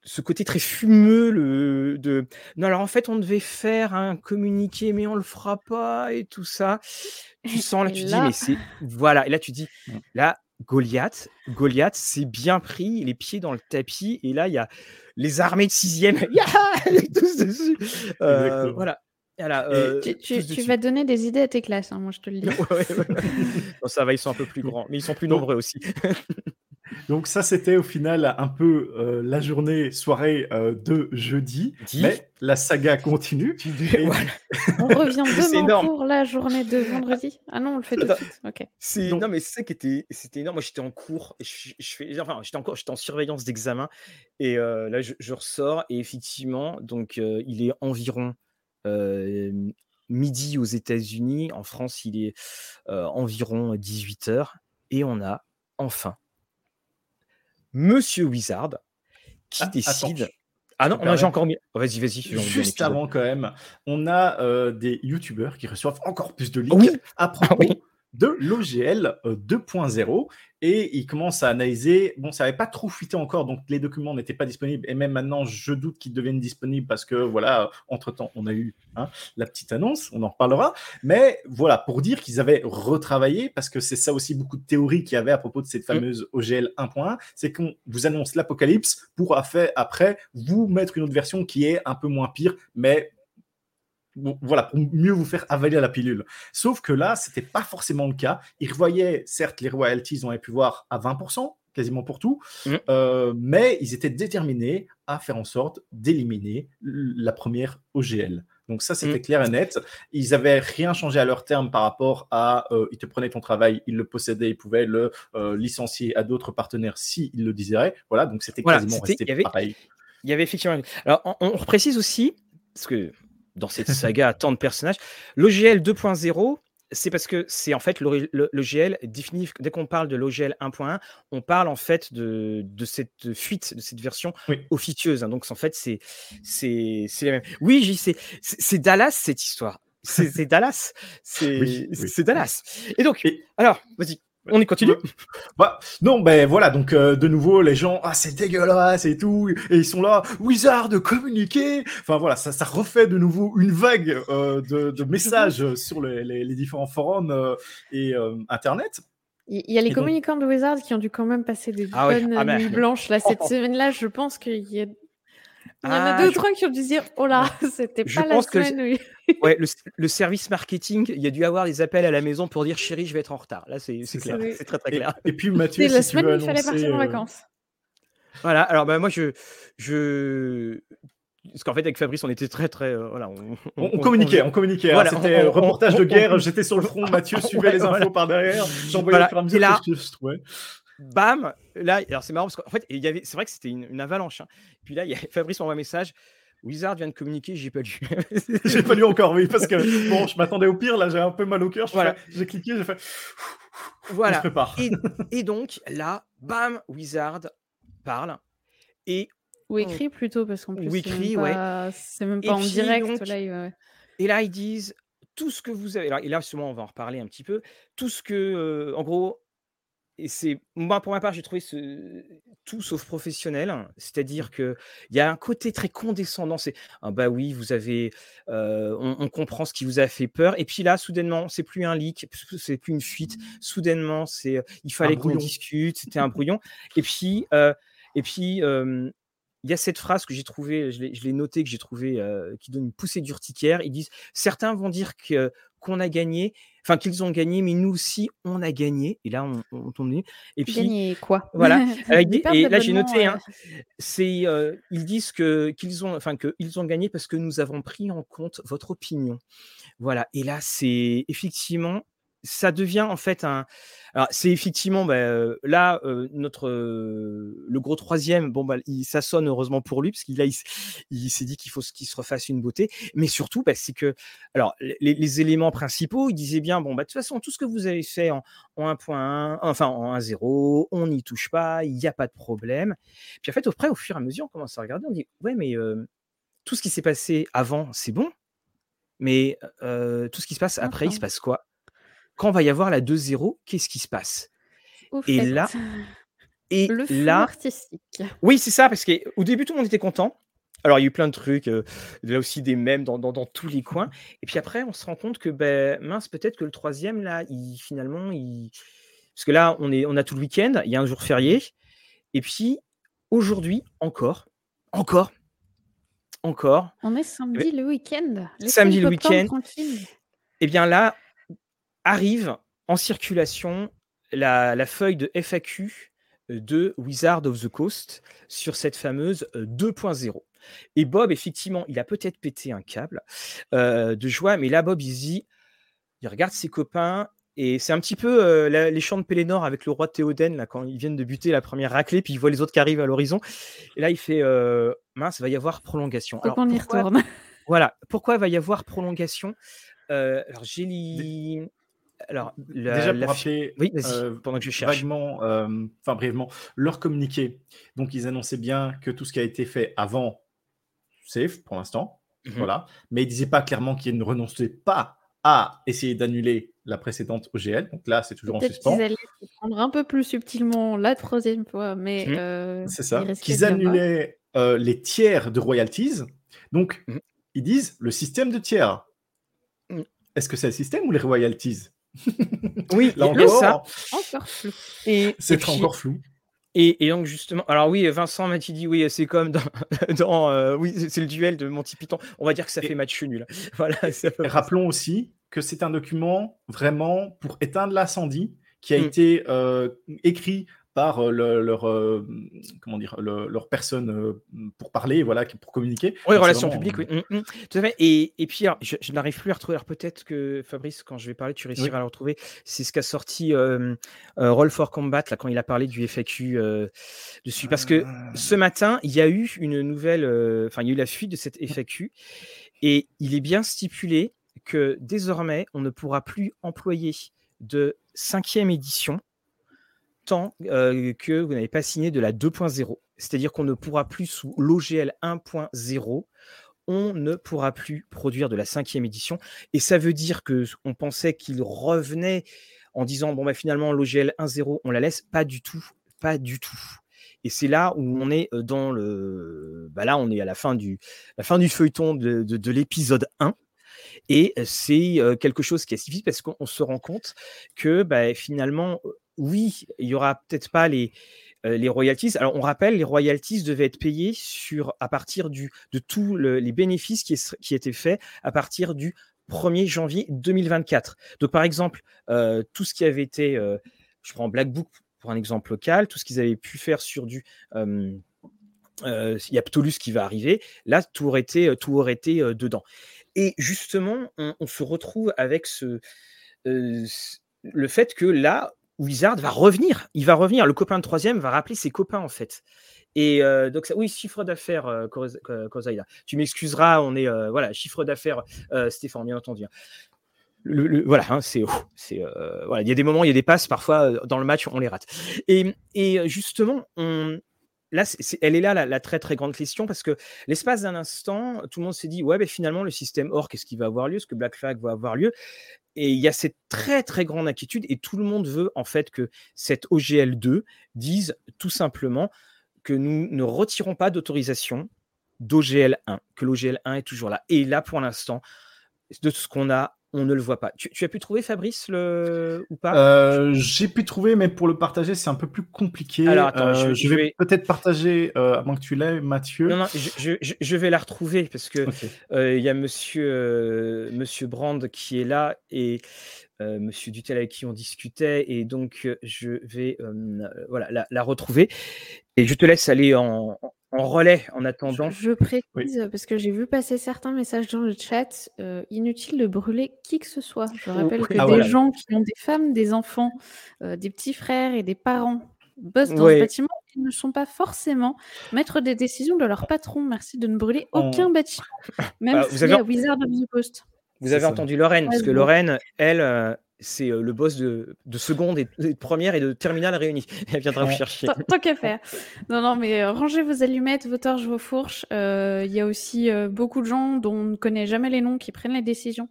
ce côté très fumeux le, de non alors en fait on devait faire un communiqué mais on le fera pas et tout ça. Tu sens là tu dis mais c'est voilà. Et là tu dis là Goliath. Goliath s'est bien pris les pieds dans le tapis et là il y a les armées de sixième, tous dessus. Euh, voilà. Euh, tu, vas donner des idées à tes classes, hein, moi je te le dis. ça va, ils sont un peu plus grands, mais ils sont plus nombreux aussi. Donc ça, c'était au final un peu euh, la journée, soirée euh, de jeudi. Mais la saga continue. on revient demain pour la journée de vendredi. Ah non, on le fait tout de suite. Ok. Non, mais c'est ça qui était, c'était énorme. Moi, j'étais en cours, et je, fais, enfin, j'étais encore, j'étais en surveillance d'examen, et là, je, je, ressors, et effectivement, donc il est environ midi aux États-Unis. En France, il est environ 18 h et on a enfin Monsieur Wizard qui ah, décide. Ah non, j'ai encore mis. Vas-y, vas-y. Juste avant, quand même, on a des youtubeurs qui reçoivent encore plus de leaks à propos ah de l'OGL 2.0 et il commence à analyser. Bon, ça n'avait pas trop fuité encore, donc les documents n'étaient pas disponibles. Et même maintenant, je doute qu'ils deviennent disponibles parce que, voilà, entre-temps, on a eu hein, la petite annonce, on en reparlera. Mais voilà, pour dire qu'ils avaient retravaillé, parce que c'est ça aussi beaucoup de théories qu'il y avait à propos de cette mm. fameuse OGL 1.1, c'est qu'on vous annonce l'apocalypse pour après vous mettre une autre version qui est un peu moins pire, mais voilà, pour mieux vous faire avaler la pilule. Sauf que là, c'était pas forcément le cas. Ils revoyaient, certes, les royalties, on avait pu voir à 20%, quasiment pour tout, mmh. euh, mais ils étaient déterminés à faire en sorte d'éliminer la première OGL. Donc ça, c'était mmh. clair et net. Ils avaient rien changé à leur terme par rapport à, euh, ils te prenaient ton travail, ils le possédaient, ils pouvaient le euh, licencier à d'autres partenaires s'ils le désiraient. Voilà, donc c'était quasiment resté pareil. Il y avait effectivement. Alors, on, on précise aussi, parce que dans cette saga à tant de personnages. L'OGL 2.0, c'est parce que c'est en fait l'OGL défini, dès qu'on parle de l'OGL 1.1, on parle en fait de, de, cette fuite, de cette version officieuse. Hein. Donc en fait, c'est la même. Oui, c'est Dallas cette histoire. C'est Dallas. C'est Dallas. Et donc, alors, vas-y. On y continue? Bah, Non, ben voilà, donc euh, de nouveau, les gens, ah c'est dégueulasse et tout, et ils sont là, Wizard, communiquer Enfin voilà, ça, ça refait de nouveau une vague euh, de, de, messages sur les, les, différents forums euh, et Internet. Il y a les communicants de Wizard qui ont dû quand même passer des ah bonnes ah, nuits blanches là, cette semaine-là. Je pense qu'il y a il y en a ah, deux, trois qui ont dû dire Oh là, c'était pas la semaine. ouais, le, service marketing, il y a dû avoir des appels à la maison pour dire Chérie, je vais être en retard. Là, c'est clair. C'est très, très clair. Et, puis, Mathieu, c'est la semaine où il fallait partir en euh, vacances. Voilà, alors bah, moi, je. je... Parce qu'en fait, avec Fabrice, on était très, très. Euh, voilà, on, communiquait, on, communiquait. Hein, c'était reportage de guerre. J'étais sur le front, Mathieu suivait les infos par derrière. J'envoyais voilà. le fur à mesure bam, là, alors c'est marrant parce qu'en fait, il y avait, c'est vrai que c'était une, avalanche. Hein. Puis là, il y a, Fabrice m'envoie un message. Wizard vient de communiquer, j'ai pas lu. j'ai pas lu encore, oui, parce que bon, je m'attendais au pire, là j'ai un peu mal au cœur. Voilà. J'ai cliqué, j'ai fait. Voilà. Prépare. Et, donc là, bam, Wizard parle. Et ou écrit plutôt, parce qu'en plus, Ou écrit, c'est même pas, en direct. là, Et là, ils disent tout ce que vous avez. Alors, et là, sûrement, on va en reparler un petit peu. Tout ce que, euh, en gros, et c'est moi pour ma part j'ai trouvé ce tout sauf professionnel c'est-à-dire mmh. que il y a un côté très condescendant c'est ah bah oui vous avez on, comprend ce qui vous a fait peur et puis là soudainement c'est plus un leak c'est plus une fuite soudainement c'est il fallait qu'on discute c'était un brouillon et puis et puis il y a cette phrase que j'ai trouvée, je l'ai notée, que j'ai trouvée, qui donne une poussée d'urticaire. Ils disent certains vont dire qu'on a gagné, enfin qu'ils ont gagné, mais nous aussi on a gagné. Et là on, on tombe Et puis gagné quoi? Voilà. et là j'ai noté, hein, c'est ils disent que qu'ils ont, enfin que ils ont gagné parce que nous avons pris en compte votre opinion. Voilà. Et là c'est effectivement ça devient en fait un. Alors, c'est effectivement bah, là notre le gros troisième. Bon, bah, il, ça sonne heureusement pour lui parce qu'il il, s'est dit qu'il faut qu'il se refasse une beauté. Mais surtout, bah, c'est que alors les, éléments principaux, il disait bien bon, bah, de toute façon, tout ce que vous avez fait en, en 1.1, enfin en 1.0, on n'y touche pas, il n'y a pas de problème. Puis en fait, au, au fur et à mesure, on commence à regarder, on dit ouais, mais tout ce qui s'est passé avant, c'est bon. Mais tout ce qui se passe après, il se passe quoi? Quand va y avoir la 2-0, qu'est-ce qui se passe? Et là, et le là, artistique. Oui, c'est ça, parce qu'au début, tout le monde était content. Alors, il y a eu plein de trucs, euh, là aussi des mèmes dans, dans, tous les coins. Et puis après, on se rend compte que, ben, mince, peut-être que le troisième, là, il, finalement, il, Parce que là, on, est, on a tout le week-end, il y a un jour férié. Et puis, aujourd'hui, encore, encore, encore. On est samedi le week-end. Samedi le week-end. Et eh bien là, arrive en circulation la, la, feuille de FAQ de Wizard of the Coast sur cette fameuse 2.0. Et Bob, effectivement, il a peut-être pété un câble euh, de joie, mais là, Bob, il dit, il regarde ses copains, et c'est un petit peu euh, les chants de Pélénor avec le roi Théoden, là, quand ils viennent de buter la première raclée, puis il voit les autres qui arrivent à l'horizon. Et là, il fait euh, mince, il va y avoir prolongation. On y retourne. Voilà. Pourquoi il va y avoir prolongation? Alors, j'ai li... Alors, déjà pour rappeler, oui, pendant que je cherche. Vaguement, enfin brièvement, leur communiqué. Donc, ils annonçaient bien que tout ce qui a été fait avant, safe pour l'instant. Mmh voilà. Mais ils disaient pas clairement qu'ils ne renonçaient pas à essayer d'annuler la précédente OGL. Donc là, c'est toujours en suspens. Qu'ils allaient prendre un peu plus subtilement la troisième fois, mais mmh. euh, c'est ça. Qu'ils annulaient euh, les tiers de royalties. Donc, mmh. ils disent le système de tiers. Est-ce que c'est le système ou les royalties? Oui, là encore, ça. encore flou. c'est encore flou. Et, donc justement, alors oui, Vincent m'a dit oui, c'est comme dans, euh, oui, c'est le duel de Monty Python. On va dire que ça fait match nul. Voilà. rappelons aussi que c'est un document vraiment pour éteindre l'incendie qui a mmh. été euh, écrit par euh, leur, euh, comment dire, leur personne euh, pour parler, voilà, pour communiquer. Oui, relations publiques, oui. Mmh, mmh. Tout à fait. Et, et puis, je, n'arrive plus à retrouver. peut-être que Fabrice, quand je vais parler, tu réussiras à le retrouver. C'est ce qu'a sorti Roll for Combat, là, quand il a parlé du FAQ dessus. Parce que ah. ce matin, il y a eu une nouvelle. Enfin, il y a eu la fuite de cette FAQ. Et il est bien stipulé que désormais, on ne pourra plus employer de cinquième édition tant que vous n'avez pas signé de la 2.0. C'est-à-dire qu'on ne pourra plus sous l'OGL 1.0 on ne pourra plus produire de la cinquième édition. Et ça veut dire que on pensait qu'il revenait en disant bon bah finalement l'OGL 1.0 on la laisse pas du tout, pas du tout. Et c'est là où on est dans le bah là on est à la fin du la fin du feuilleton de, de, l'épisode 1. Et c'est quelque chose qui est difficile parce qu'on se rend compte que bah, finalement, oui, il y aura peut-être pas les, euh, les royalties. Alors, on rappelle, les royalties devaient être payées sur, à partir du, de tous les bénéfices qui, qui, étaient faits à partir du 1er janvier 2024. Donc, par exemple, euh, tout ce qui avait été, euh, je prends Black Book pour un exemple local, tout ce qu'ils avaient pu faire sur du. il y a Ptolus qui va arriver. Là, tout aurait été, tout aurait été dedans. Et justement, on, on, se retrouve avec ce, le fait que là, Wizard va revenir. Il va revenir. Le copain de troisième va rappeler ses copains, en fait. Et euh, donc, oui, chiffre d'affaires, euh, Tu m'excuseras, on est. Euh, voilà, chiffre d'affaires, euh, Stéphane, bien entendu. Hein. Voilà, hein, c'est, c'est voilà, il y a des moments, il y a des passes, parfois dans le match, on les rate. Et, justement, là, elle est là la, très très grande question parce que l'espace d'un instant, tout le monde s'est dit ouais, mais finalement le système or, qu'est-ce qui va avoir lieu? Est-ce que Black Flag va avoir lieu? Et il y a cette très très grande inquiétude et tout le monde veut en fait que cette OGL 2 dise tout simplement que nous ne retirons pas d'autorisation d'OGL 1, que l'OGL 1 est toujours là. Et là, pour l'instant, de ce qu'on a, on ne le voit pas. Tu, as pu trouver Fabrice le ou pas? Euh, J'ai pu trouver, mais pour le partager, c'est un peu plus compliqué. Alors attends, euh, je, vais, peut-être partager euh, avant que tu l'aies, Mathieu. Non, non, je, vais la retrouver parce que il y a Monsieur Monsieur Brand qui est là et Monsieur Dutel avec qui on discutait et donc je vais voilà la, la, retrouver et je te laisse aller en, en relais en attendant. Je, précise, parce que j'ai vu passer certains messages dans le chat, euh, inutile de brûler qui que ce soit. Je rappelle que ah, des gens qui ont des femmes, des enfants, euh, des petits frères et des parents bossent dans ce bâtiment, ils ne sont pas forcément maîtres des décisions de leur patron. Merci de ne brûler aucun bâtiment, même bah, si avez... Wizard of the Coast. Vous avez entendu Lorraine, parce que Lorraine, elle, euh, c'est le boss de, seconde et de première et de terminale réunie. Elle viendra vous chercher. Tant qu'à faire. Non, non, mais rangez vos allumettes, vos torches, vos fourches. Il y a aussi beaucoup de gens dont on ne connaît jamais les noms qui prennent les décisions.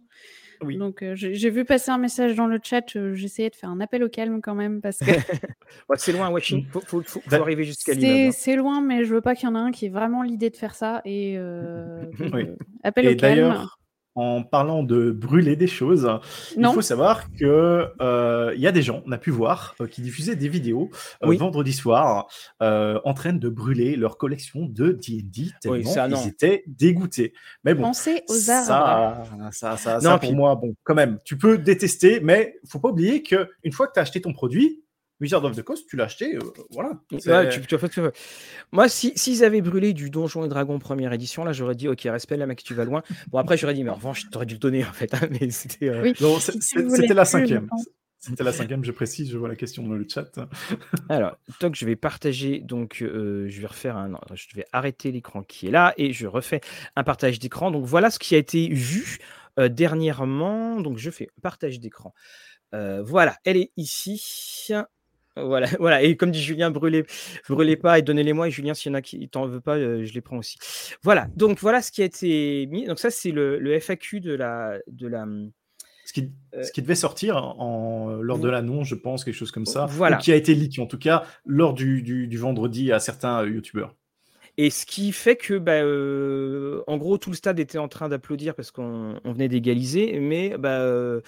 Oui. Donc j'ai vu passer un message dans le chat. J'essayais de faire un appel au calme quand même parce que. c'est loin, Washington. Faut, faut, faut, arriver jusqu'à l'immeuble. Hein. C'est loin, mais je veux pas qu'il y en ait un qui ait vraiment l'idée de faire ça. Et appel au calme. En parlant de brûler des choses, il faut savoir que euh, il y a des gens, on a pu voir, euh, qui diffusaient des vidéos euh, vendredi soir en train de brûler leur collection de D&D tellement ils étaient dégoûtés. Mais bon, Pensez aux ça, ça, ça, ça, pour moi, bon, quand même, tu peux détester, mais faut pas oublier que une fois que tu as acheté ton produit, Wizard of the Coast, tu l'as acheté, euh, voilà. Moi, s'ils si, avaient brûlé du Donjon et Dragon première édition, là, j'aurais dit, ok, respect, la mec, tu vas loin. Bon, après, j'aurais dit, mais en revanche, t'aurais dû le donner, en fait. Hein, mais c'était euh, c'était la cinquième. C'était la cinquième, je précise, je vois la question dans le chat. Alors, donc je vais partager, donc euh, je vais refaire un, je vais arrêter l'écran qui est là et je refais un partage d'écran. Donc voilà ce qui a été vu dernièrement. Donc je fais partage d'écran. voilà, elle est ici. Voilà, voilà. Et comme dit Julien, brûlez, brûlez pas et donnez-les-moi. Et Julien, s'il y en a qui t'en veut pas, euh, je les prends aussi. Voilà. Donc voilà ce qui a été mis. Donc ça, c'est le, le, FAQ de la, de la. Ce qui, euh, ce qui devait sortir en, lors de l'annonce, je pense, quelque chose comme ça. Voilà. Ou qui a été leak, en tout cas, lors du, du, du vendredi à certains youtubeurs. Et ce qui fait que, bah, euh, en gros, tout le stade était en train d'applaudir parce qu'on venait d'égaliser. Mais bah, euh,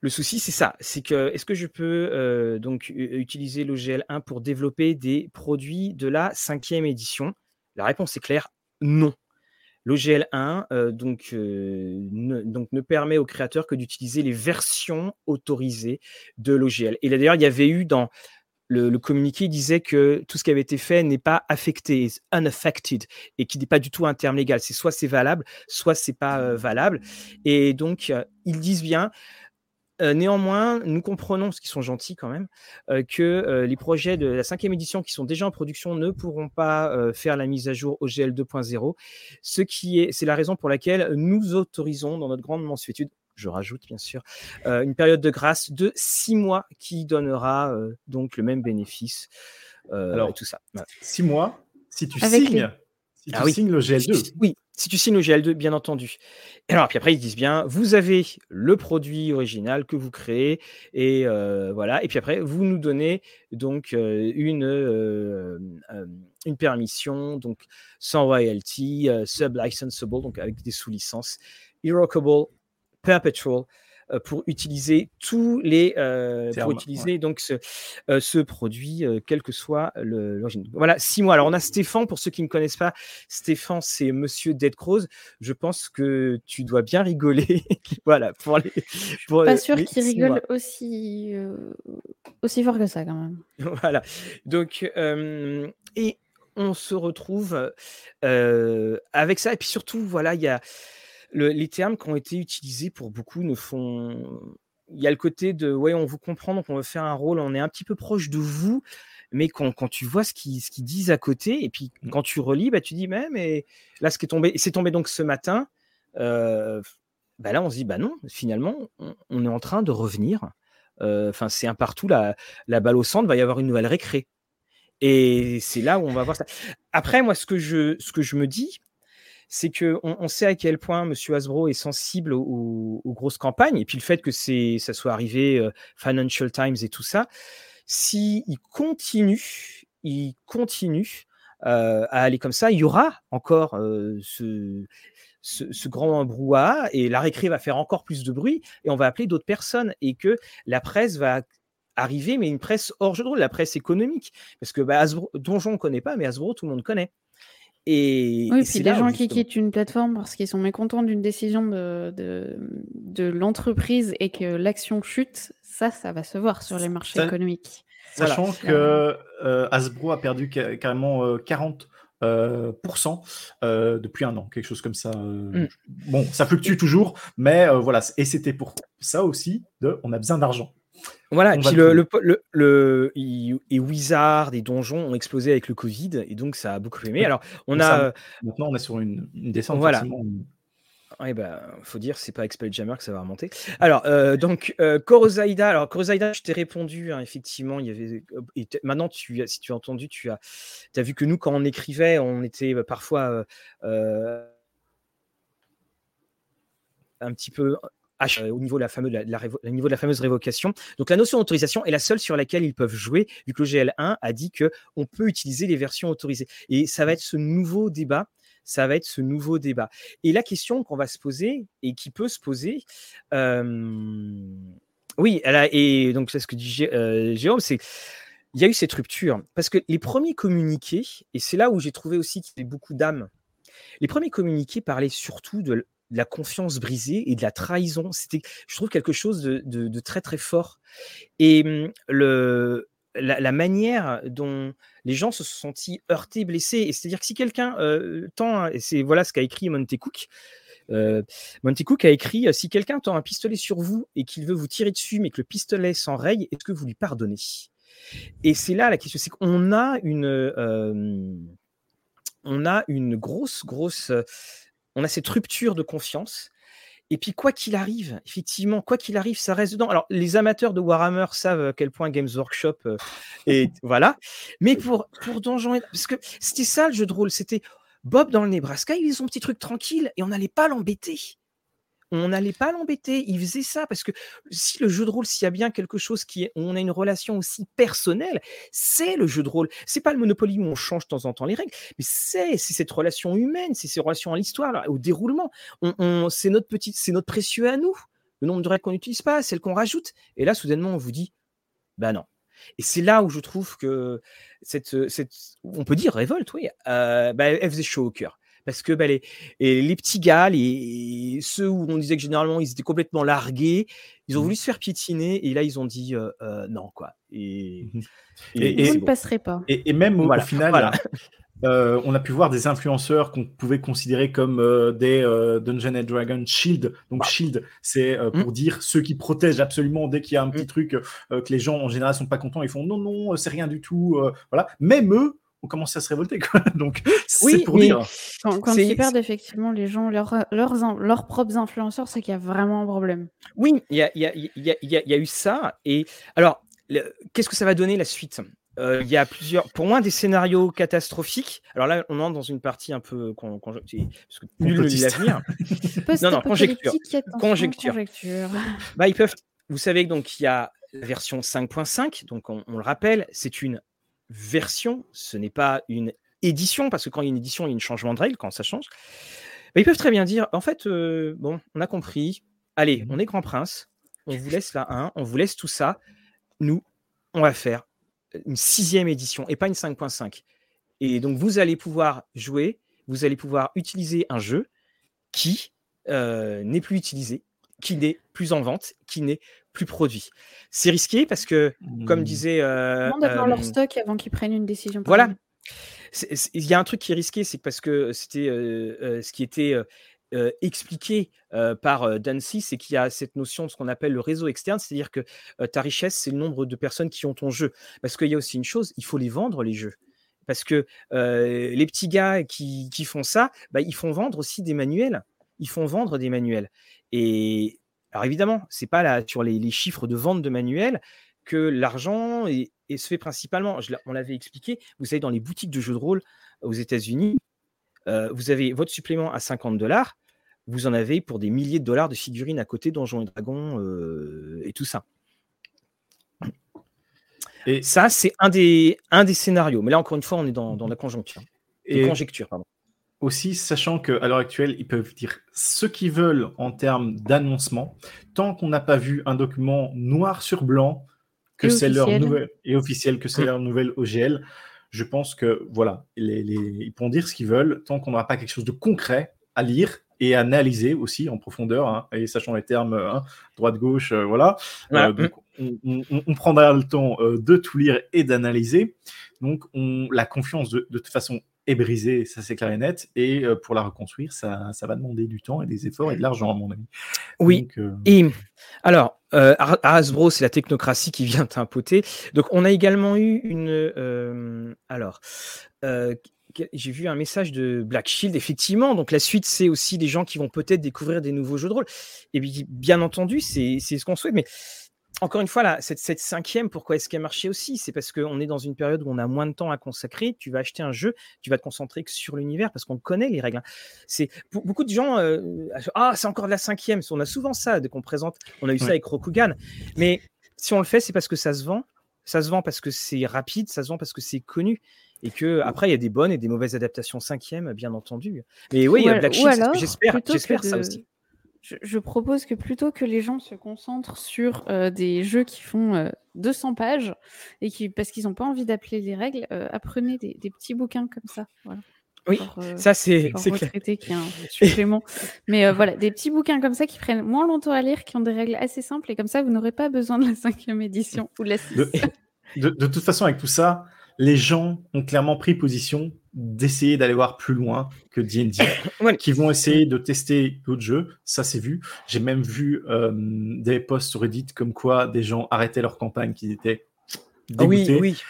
le souci, c'est ça. C'est que, est-ce que je peux euh, donc utiliser l'OGL 1 pour développer des produits de la cinquième édition? La réponse est claire, non. L'OGL 1 donc, ne, ne permet aux créateurs que d'utiliser les versions autorisées de l'OGL. Et d'ailleurs, il y avait eu dans le, communiqué disait que tout ce qui avait été fait n'est pas affecté, unaffected, et qui n'est pas du tout un terme légal. C'est soit c'est valable, soit c'est pas euh, valable. Et donc, euh, ils disent bien, euh, néanmoins, nous comprenons, ce qui sont gentils quand même, que les projets de la cinquième édition qui sont déjà en production ne pourront pas faire la mise à jour au GL 2.0. Ce qui est, c'est la raison pour laquelle nous autorisons dans notre grande mensuétude je rajoute bien sûr, euh, une période de grâce de six mois qui donnera euh, donc le même bénéfice. Euh, Alors, tout ça. Six mois, si tu signes, si ah tu signes le GL2. Oui, si tu signes le GL2, bien entendu. Et alors, puis après, ils disent bien, vous avez le produit original que vous créez, et voilà. Et puis après, vous nous donnez donc une, une permission, donc sans royalty, sub-licensable, donc avec des sous-licences, irrevocable Perpetual euh, pour utiliser tous les euh, pour utiliser donc ce, euh, ce produit quel que soit l'origine. Voilà six mois. Alors on a Stéphane pour ceux qui ne connaissent pas. Stéphane c'est Monsieur Dead Crows. Je pense que tu dois bien rigoler. voilà pour les. Pour, pas sûr qu'il rigole aussi aussi fort que ça quand même. voilà donc et on se retrouve avec ça et puis surtout voilà il y a les termes qui ont été utilisés pour beaucoup ne font. Il y a le côté de ouais, on vous comprend, donc on veut faire un rôle, on est un petit peu proche de vous, mais quand, quand tu vois ce qu'ils disent à côté, et puis mmh. quand tu relis, bah, tu dis mais, mais là, ce qui est tombé, c'est tombé donc ce matin, euh, bah là, on se dit bah non, finalement, on, est en train de revenir. Euh, enfin, c'est un partout, la, la balle au centre, va y avoir une nouvelle récré. Et c'est là où on va voir ça. Après, moi, ce que je, ce que je me dis, c'est que on, sait à quel point M. Hasbro est sensible aux, grosses campagnes, et puis le fait que ça soit arrivé euh, Financial Times et tout ça, s'il continue, il continue euh, à aller comme ça, il y aura encore euh, ce, ce, grand brouhaha, et la récré va faire encore plus de bruit, et on va appeler d'autres personnes, et que la presse va arriver, mais une presse hors jeu de rôle, la presse économique, parce que bah, Hasbro, Donjon on ne connaît pas, mais Hasbro, tout le monde connaît. Et, oui, puis des gens qui quittent une plateforme parce qu'ils sont mécontents d'une décision de, de, l'entreprise et que l'action chute, ça, ça va se voir sur les marchés économiques. Sachant que euh, Hasbro a perdu carrément 40 euh, euh, depuis un an, quelque chose comme ça. Mm. Bon, ça fluctue toujours, mais voilà. Et c'était pour ça aussi de, on a besoin d'argent. Voilà, et puis le, le, le, et Wizard et Donjons ont explosé avec le Covid, et donc ça a beaucoup aimé. Alors, on a. maintenant, on est sur une, descente. Voilà. Oui, bah, faut dire, c'est pas Jammer que ça va remonter. Alors, euh, donc, euh, Korozaida, alors Korozaida, je t'ai répondu, hein, effectivement, il y avait. Et maintenant, tu, si tu as entendu, tu as, as vu que nous, quand on écrivait, on était euh, parfois euh, un petit peu euh, au niveau de, la fameuse, niveau de la fameuse révocation. Donc la notion d'autorisation est la seule sur laquelle ils peuvent jouer, vu que le GL1 a dit qu'on peut utiliser les versions autorisées. Et ça va être ce nouveau débat ça va être ce nouveau débat. Et la question qu'on va se poser et qui peut se poser, oui, elle a, et donc c'est ce que dit Jérôme, c'est il y a eu cette rupture parce que les premiers communiqués, et c'est là où j'ai trouvé aussi qu'il y avait beaucoup d'âmes. Les premiers communiqués parlaient surtout de la confiance brisée et de la trahison. C'était, je trouve, quelque chose de, très très fort. Et mmh, le, la, manière dont les gens se sont sentis heurtés, blessés, c'est-à-dire que si quelqu'un euh, tend, et c'est voilà ce qu'a écrit Monte Cook, euh, Monte Cook a écrit si quelqu'un tend un pistolet sur vous et qu'il veut vous tirer dessus, mais que le pistolet s'enraye, est-ce que vous lui pardonnez? Et c'est là la question, c'est qu'on a une, euh, on a une grosse, grosse, on a cette rupture de confiance. Et puis, quoi qu'il arrive, effectivement, quoi qu'il arrive, ça reste dedans. Alors, les amateurs de Warhammer savent à quel point Games Workshop est. voilà. Mais pour, pour Donjon. Parce que c'était ça le jeu de rôle. C'était Bob dans le Nebraska, il faisait son petit truc tranquille et on n'allait pas l'embêter on n'allait pas l'embêter. Il faisait ça parce que si le jeu de rôle, s'il y a bien quelque chose qui est, on a une relation aussi personnelle, c'est le jeu de rôle. C'est pas le Monopoly où on change de temps en temps les règles, mais c'est cette relation humaine, c'est ces relations à l'histoire, au déroulement. C'est notre petit, c'est notre précieux à nous. Le nombre de règles qu'on n'utilise pas, celles qu'on rajoute. Et là, soudainement, on vous dit, bah non. Et c'est là où je trouve que cette, cette on peut dire révolte, oui, euh, bah, elle faisait chaud au cœur parce que bah, les, les, petits gars, les, ceux où on disait que généralement ils étaient complètement largués, ils ont mmh voulu se faire piétiner et là ils ont dit euh, euh, non quoi. Et, mmh et, ne pas. Et, même au, final, euh, on a pu voir des influenceurs qu'on pouvait considérer comme des Dungeon and Dragon Shield. Donc Shield, c'est pour mmh. dire ceux qui protègent absolument dès qu'il y a un petit truc que les gens en général sont pas contents, ils font non non, c'est rien du tout. voilà. Même eux on commence à se révolter. Quoi. Donc, c'est pour dire. Quand, quand ils perdent effectivement les gens, leurs, leurs, leurs propres influenceurs, c'est qu'il y a vraiment un problème. Oui, il y a, y, a, y, a, y a, eu ça. Et alors, qu'est-ce que ça va donner la suite? Euh, il y a plusieurs, pour moi, des scénarios catastrophiques. Alors là, on entre dans une partie un peu con, parce que nul ne lit l'avenir. non, non, conjecture. Conjecture. conjecture. Bah, ils peuvent. Vous savez donc il y a la version 5.5. Donc on, on, le rappelle, c'est une version, ce n'est pas une édition, parce que quand il y a une édition, il y a un changement de règle quand ça change. ils peuvent très bien dire, en fait, euh, bon, on a compris, allez, on est grand prince, on vous laisse la 1, on vous laisse tout ça, nous, on va faire une sixième édition et pas une 5.5. Et donc, vous allez pouvoir jouer, vous allez pouvoir utiliser un jeu qui euh, n'est plus utilisé, qui n'est plus en vente, qui n'est plus produit. C'est risqué parce que, comme mmh. disait. Euh, d'avoir leur stock avant qu'ils prennent une décision. Voilà. Il y a un truc qui est risqué, c'est parce que c'était euh, euh, ce qui était euh, expliqué par Dancy, c'est qu'il y a cette notion de ce qu'on appelle le réseau externe, c'est-à-dire que ta richesse, c'est le nombre de personnes qui ont ton jeu. Parce qu'il y a aussi une chose, il faut les vendre, les jeux. Parce que les petits gars qui, qui font ça, bah, ils font vendre aussi des manuels. Ils font vendre des manuels. Et alors évidemment, c'est pas là, sur les, chiffres de vente de manuels que l'argent se fait principalement. on l'avait expliqué, vous savez, dans les boutiques de jeux de rôle aux États-Unis, euh, vous avez votre supplément à 50 dollars, vous en avez pour des milliers de dollars de figurines à côté, Donjons et Dragons euh, et tout ça. Et ça, c'est un des, un des scénarios. Mais là, encore une fois, on est dans, la conjoncture. Et conjecture, pardon aussi sachant qu'à l'heure actuelle, ils peuvent dire ce qu'ils veulent en termes d'annoncement, tant qu'on n'a pas vu un document noir sur blanc que c'est leur nouvelle et officiel que c'est mmh. leur nouvelle OGL. Je pense que voilà, ils pourront dire ce qu'ils veulent tant qu'on n'aura pas quelque chose de concret à lire et à analyser aussi en profondeur, hein, et sachant les termes hein, droite-gauche, euh, voilà. Euh, donc, on, prendra le temps euh, de tout lire et d'analyser. Donc, on, la confiance de, de toute façon est brisée, ça c'est clair et net. Et euh, pour la reconstruire, ça, ça, va demander du temps et des efforts et de l'argent, à mon avis. Oui. Euh, et alors, euh, Hasbro, c'est la technocratie qui vient t'impoter. Donc, on a également eu une. alors. j'ai vu un message de Black Shield, effectivement. Donc la suite, c'est aussi des gens qui vont peut-être découvrir des nouveaux jeux de rôle. Et bien entendu, c'est ce qu'on souhaite. Mais encore une fois, là, cette, cinquième, pourquoi est-ce qu'elle marchait aussi? C'est parce qu'on est dans une période où on a moins de temps à consacrer. Tu vas acheter un jeu, tu vas te concentrer que sur l'univers parce qu'on connaît les règles. Hein. C'est beaucoup de gens. Euh, ah, c'est encore de la cinquième. On a souvent ça dès qu'on présente. On a eu ça avec Rokugan. Mais si on le fait, c'est parce que ça se vend. Ça se vend parce que c'est rapide. Ça se vend parce que c'est connu. Et que après, il y a des bonnes et des mauvaises adaptations cinquième, bien entendu. Mais oui, Ou, al- Black alors, j'espère, j'espère ça de... aussi. Je, je propose que plutôt que les gens se concentrent sur euh, des jeux qui font euh, 200 pages et qui, parce qu'ils n'ont pas envie d'appeler les règles, euh, apprenez des, des petits bouquins comme ça. Voilà. Oui, euh, ça c'est clair. retraité qui est un supplément. Mais euh, voilà, des petits bouquins comme ça qui prennent moins longtemps à lire, qui ont des règles assez simples et comme ça vous n'aurez pas besoin de la cinquième édition ou de la six. De, de- de toute façon, avec tout ça, les gens ont clairement pris position d'essayer d'aller voir plus loin que D&D, Ouais. qui vont essayer de tester d'autres jeux. Ça, c'est vu. J'ai même vu euh, des posts sur Reddit comme quoi des gens arrêtaient leur campagne, qu'ils étaient Ah oui, dégoûtés. oui.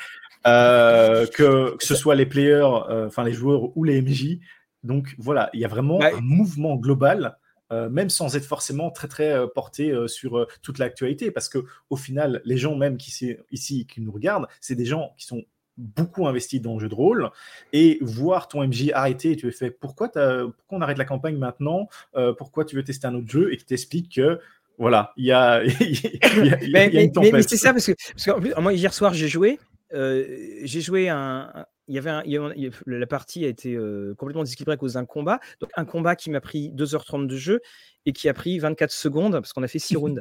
Euh, que, que ce soit les players, euh, enfin les joueurs ou les MJ. Donc voilà, il y a vraiment un mouvement global, même sans être forcément très très porté sur toute l'actualité, parce que au final, les gens même qui ici qui nous regardent, c'est des gens qui sont beaucoup investis dans le jeu de rôle et voir ton MJ arrêter et tu es fait pourquoi, pourquoi on arrête la campagne maintenant Euh, pourquoi tu veux tester un autre jeu et qui t'explique que voilà il y a, Mais, une mais- mais- c'est ça parce que parce qu'en plus, moi hier soir j'ai joué, euh, j'ai joué un- il y avait un- il y avait- il y avait- la partie a été euh, complètement déséquilibrée à cause d'un combat, donc un combat qui m'a pris 2h30 de jeu et qui a pris 24 secondes parce qu'on a fait 6 rounds.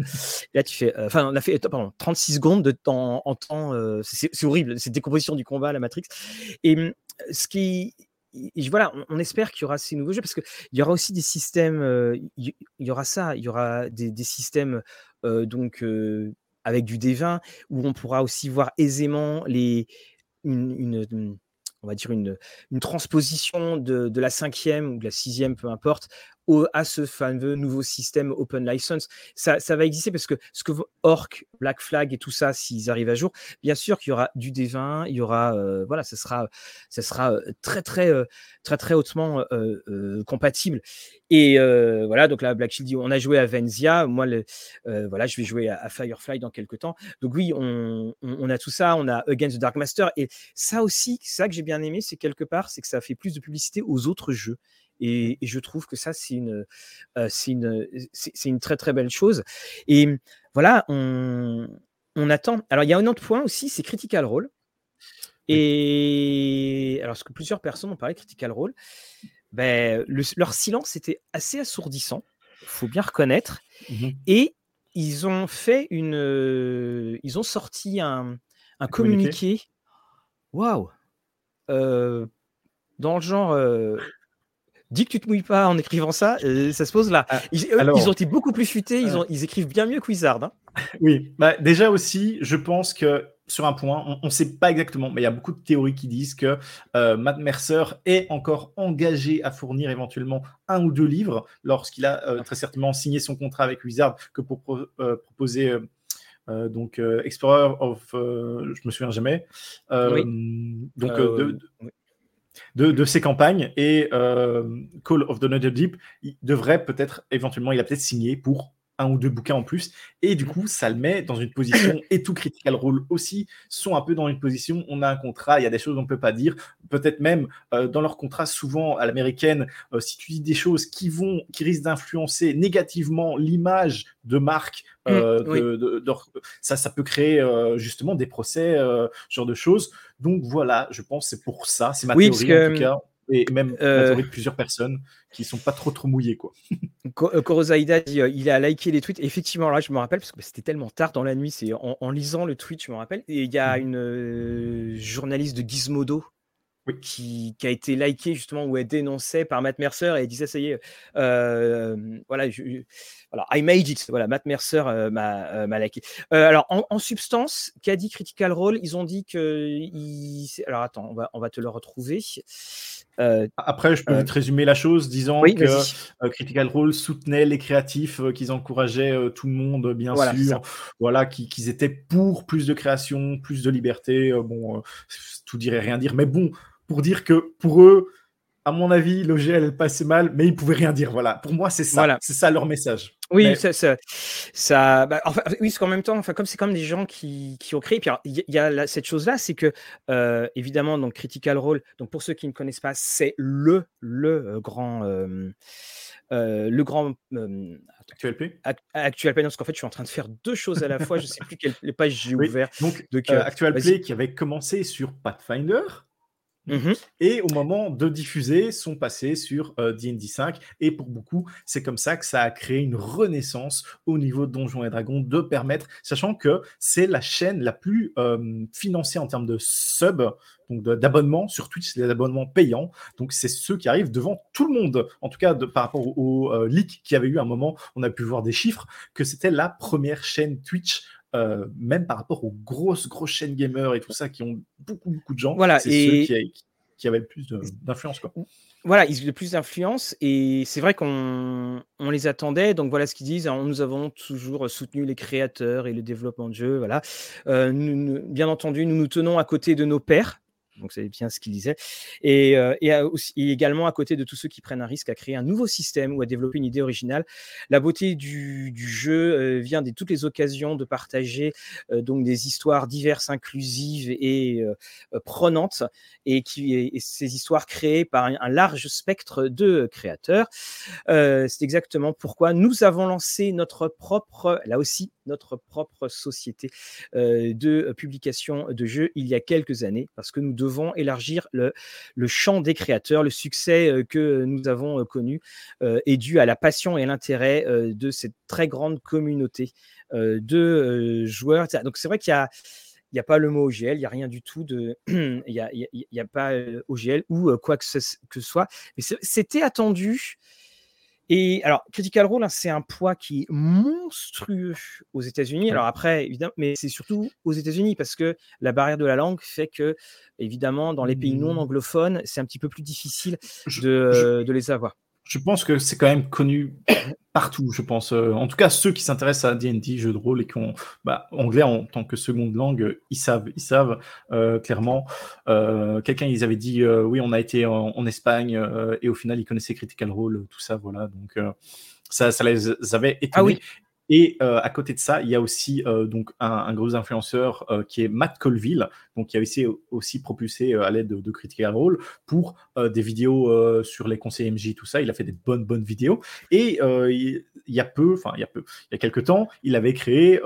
Là tu fais, euh, enfin on a fait pardon, 36 secondes de temps en temps, euh, c'est c'est horrible, cette décomposition du combat la Matrix. Et hum, ce qui et voilà, on, espère qu'il y aura ces nouveaux jeux parce qu'il y aura aussi des systèmes, euh, il y, aura ça, il y aura des, des systèmes euh, donc euh, avec du D20 où on pourra aussi voir aisément les, une, une- une- on va dire une, une transposition de, de la cinquième ou de la sixième, peu importe, à ce fameux nouveau système Open License. Ça, va exister parce que ce que Orc, Black Flag et tout ça, s'ils arrivent à jour, bien sûr qu'il y aura du D20, il y aura, euh, voilà, ça sera, sera euh, très très euh, très très hautement compatible. Et voilà, donc là, Black Shield, on a joué à Venzia, moi, le, voilà, je vais jouer à, Firefly dans quelques temps. Donc oui, on, on- a tout ça, on a Against the Dark Master, et ça aussi, ça que j'ai bien aimé, c'est quelque part, c'est que ça fait plus de publicité aux autres jeux. Et, et je trouve que ça, c'est une, euh, c'est une, une très très belle chose. Et voilà, on, on attend. Alors il y a un autre point aussi, c'est Critical Role. Et alors, ce que plusieurs personnes ont parlé de Critical Role, ben, le- leur silence était assez assourdissant, faut bien reconnaître. Mhm. Et ils ont fait une, euh, ils ont sorti un, un communiqué. Waouh, Euh, dans le genre. euh, Dis que tu te mouilles pas en écrivant ça, euh, ça se pose là. Ah, Ils, eux, alors- ils ont été beaucoup plus futés, ils, Euh. ont, ils écrivent bien mieux que Wizard. hein. Oui, bah, déjà aussi, je pense que sur un point, on ne sait pas exactement, mais il y a beaucoup de théories qui disent que euh, Matt Mercer est encore engagé à fournir éventuellement un ou deux livres lorsqu'il a euh, très certainement signé son contrat avec Wizard que pour pro- euh, proposer euh, euh, donc euh, Explorer of, euh, je me souviens jamais, euh, donc Euh, euh, de, de- oui. De, de ses campagnes et euh, Call of the Nether Deep, il devrait peut-être éventuellement, il a peut-être signé pour un ou deux bouquins en plus. Et du coup ça le met dans une position et tout Critical Role aussi sont un peu dans une position on a un contrat il y a des choses qu'on ne peut pas dire. Peut-être même euh, dans leur contrat souvent à l'américaine euh, si tu dis des choses qui vont qui risquent d'influencer négativement l'image de marque euh, Mm, oui. de- de- de- ça ça peut créer euh, justement des procès euh, ce genre de choses. Donc voilà je pense que c'est pour ça c'est ma Oui, parce théorie en que, tout cas et même euh, de plusieurs personnes qui sont pas trop trop mouillées quoi euh, Korozaida dit euh, il a liké les tweets. Effectivement, là, je me rappelle parce que c'était tellement tard dans la nuit. C'est en, en lisant le tweet, je me rappelle. Et il y a Mhm. une euh, journaliste de Gizmodo Oui. qui, qui a été likée justement où elle dénonçait par Matt Mercer et elle disait ça y est, euh, voilà, je- je- voilà, I made it. Voilà, Matt Mercer euh, m'a euh, m'a liké. Alors, en, en substance, qu'a dit Critical Role Ils ont dit que. Alors, attends, on va, on va te le retrouver. Après je peux vite résumer la chose disant oui, que vas-y. Critical Role soutenait les créatifs, qu'ils encourageaient tout le monde, bien Voilà, sûr, voilà, qui- qu'ils étaient pour plus de création, plus de liberté. bon, tout dirait rien dire, mais bon, pour dire que pour eux, à mon avis, l'OGL passait mal, mais ils pouvaient rien dire. Voilà, pour moi, c'est ça, Voilà. c'est ça leur message. Oui, Mais- ça, ça, ça- bah, enfin, oui, parce qu'en même temps, enfin, comme c'est comme des gens qui, qui ont créé, puis il y, a- il y a la- cette chose-là, c'est que euh, évidemment, donc Critical Role, donc pour ceux qui ne connaissent pas, c'est le le euh, grand euh, euh, le grand euh, QLP ac- actuel panel, parce qu'en fait, je suis en train de faire deux choses à la fois. Je sais plus quelle les pages j'ai Oui. ouvert. Donc, Donc, Actual. Play qui avait commencé sur Pathfinder. Mhm. Et au moment de diffuser, sont passés sur D&D 5. Et pour beaucoup, c'est comme ça que ça a créé une renaissance au niveau de Donjons et Dragons, de permettre, sachant que c'est la chaîne la plus euh, financée en termes de sub, donc d'abonnement sur Twitch, c'est abonnements payants. Donc c'est ceux qui arrivent devant tout le monde. En tout cas, par rapport au, euh, leak qui avait eu un moment, on a pu voir des chiffres que c'était la première chaîne Twitch euh, même par rapport aux grosses, grosses chaînes gamers et tout ça qui ont beaucoup, beaucoup de gens. Voilà, c'est et... ceux qui, qui, avaient le plus d'influence. Quoi. Voilà, ils ont le plus d'influence et c'est vrai qu'on on les attendait. Donc voilà ce qu'ils disent. nous avons toujours soutenu les créateurs et le développement de jeux. Voilà. Euh, nous, bien entendu, nous nous tenons à côté de nos pères donc c'est bien ce qu'il disait. Et, euh, aussi, également à côté de tous ceux qui prennent un risque à créer un nouveau système ou à développer une idée originale. La beauté du, jeu euh, vient de toutes les occasions de partager euh, donc des histoires diverses, inclusives et prenantes, et, qui, ces histoires créées par un, large spectre de créateurs. c'est exactement pourquoi nous avons lancé notre propre, là aussi, notre propre société de publication de jeux il y a quelques années, parce que nous devons devons élargir le, champ des créateurs. Le succès euh, que nous avons euh, connu euh, est dû à la passion et l'intérêt de cette très grande communauté de joueurs. Donc c'est vrai qu'il y a il n'y a pas le mot OGL, il n'y a rien du tout de. Il n'y a, a, pas OGL ou quoi que ce, que soit. Mais c'était attendu. Et alors, Critical Role, hein, c'est un poids qui est monstrueux aux États-Unis. Alors après, évidemment, mais c'est surtout aux États-Unis parce que la barrière de la langue fait que, évidemment, dans les pays non mmh. anglophones, c'est un petit peu plus difficile de, de les avoir je pense que c'est quand même connu partout, je pense. Euh, en tout cas, ceux qui s'intéressent à D&D, jeux de rôle, et qui ont bah, anglais en tant que seconde langue, ils savent, ils savent euh, clairement. Euh, quelqu'un, ils avaient dit, oui, on a été en, Espagne, et au final, ils connaissaient Critical Role, tout ça, voilà. Donc, ça, ça les avait étonnés. Ah oui. Et euh, à côté de ça, il y a aussi euh, donc un, gros influenceur euh, qui est Matt Colville, qui a aussi, aussi propulsé à l'aide de, de Critical Role pour des vidéos sur les conseils MJ, tout ça. Il a fait des bonnes bonnes vidéos. Et il, y a peu, enfin il y a peu, il y a quelques temps, il avait créé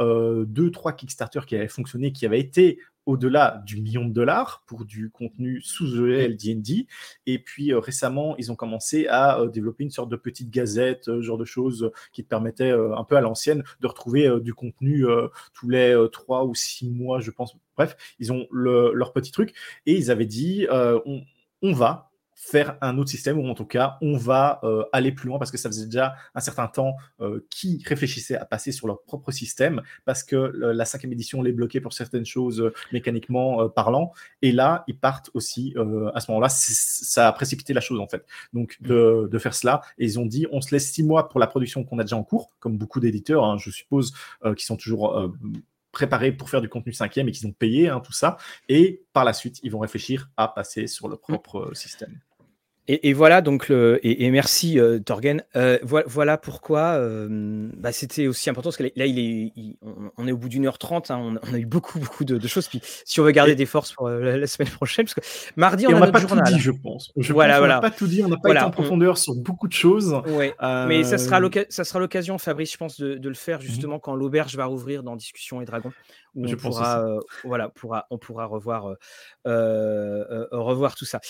deux trois Kickstarter qui avaient fonctionné, qui avaient été au-delà du million de dollars pour du contenu sous EL D&D. Et puis euh, récemment, ils ont commencé à euh, développer une sorte de petite gazette, euh, genre de choses qui te permettaient un peu à l'ancienne de retrouver du contenu tous les trois ou six mois, je pense. Bref, ils ont leur petit truc et ils avaient dit on va faire un autre système, ou en tout cas, on va euh, aller plus loin parce que ça faisait déjà un certain temps euh, qui réfléchissaient à passer sur leur propre système parce que la cinquième édition les bloquait pour certaines choses euh, mécaniquement parlant. Et là, ils partent aussi à ce moment-là, ça a précipité la chose en fait. Donc de, de, faire cela, et ils ont dit, on se laisse six mois pour la production qu'on a déjà en cours, comme beaucoup d'éditeurs, hein, je suppose, qui sont toujours préparés pour faire du contenu cinquième et qu'ils ont payé hein, tout ça. Et par la suite, ils vont réfléchir à passer sur leur propre système. Et, voilà, donc, le, et, merci euh, Torgen. Euh, voilà, pourquoi euh, bah, c'était aussi important, parce que là, il est, on, est au bout d'une heure trente, hein, on, a eu beaucoup, beaucoup de, choses. Puis si on veut garder des forces pour la, semaine prochaine, parce que mardi, on, a, n'a pas tout dit, je pense. Je voilà, voilà. On n'a pas tout dit, on n'a pas été en profondeur sur beaucoup de choses. Ouais. Mais ça sera l'occasion, Fabrice, je pense, de, le faire mhm. justement quand l'auberge va rouvrir dans Discussion et Dragon où on pourra, voilà, pourra, on pourra revoir, revoir tout ça.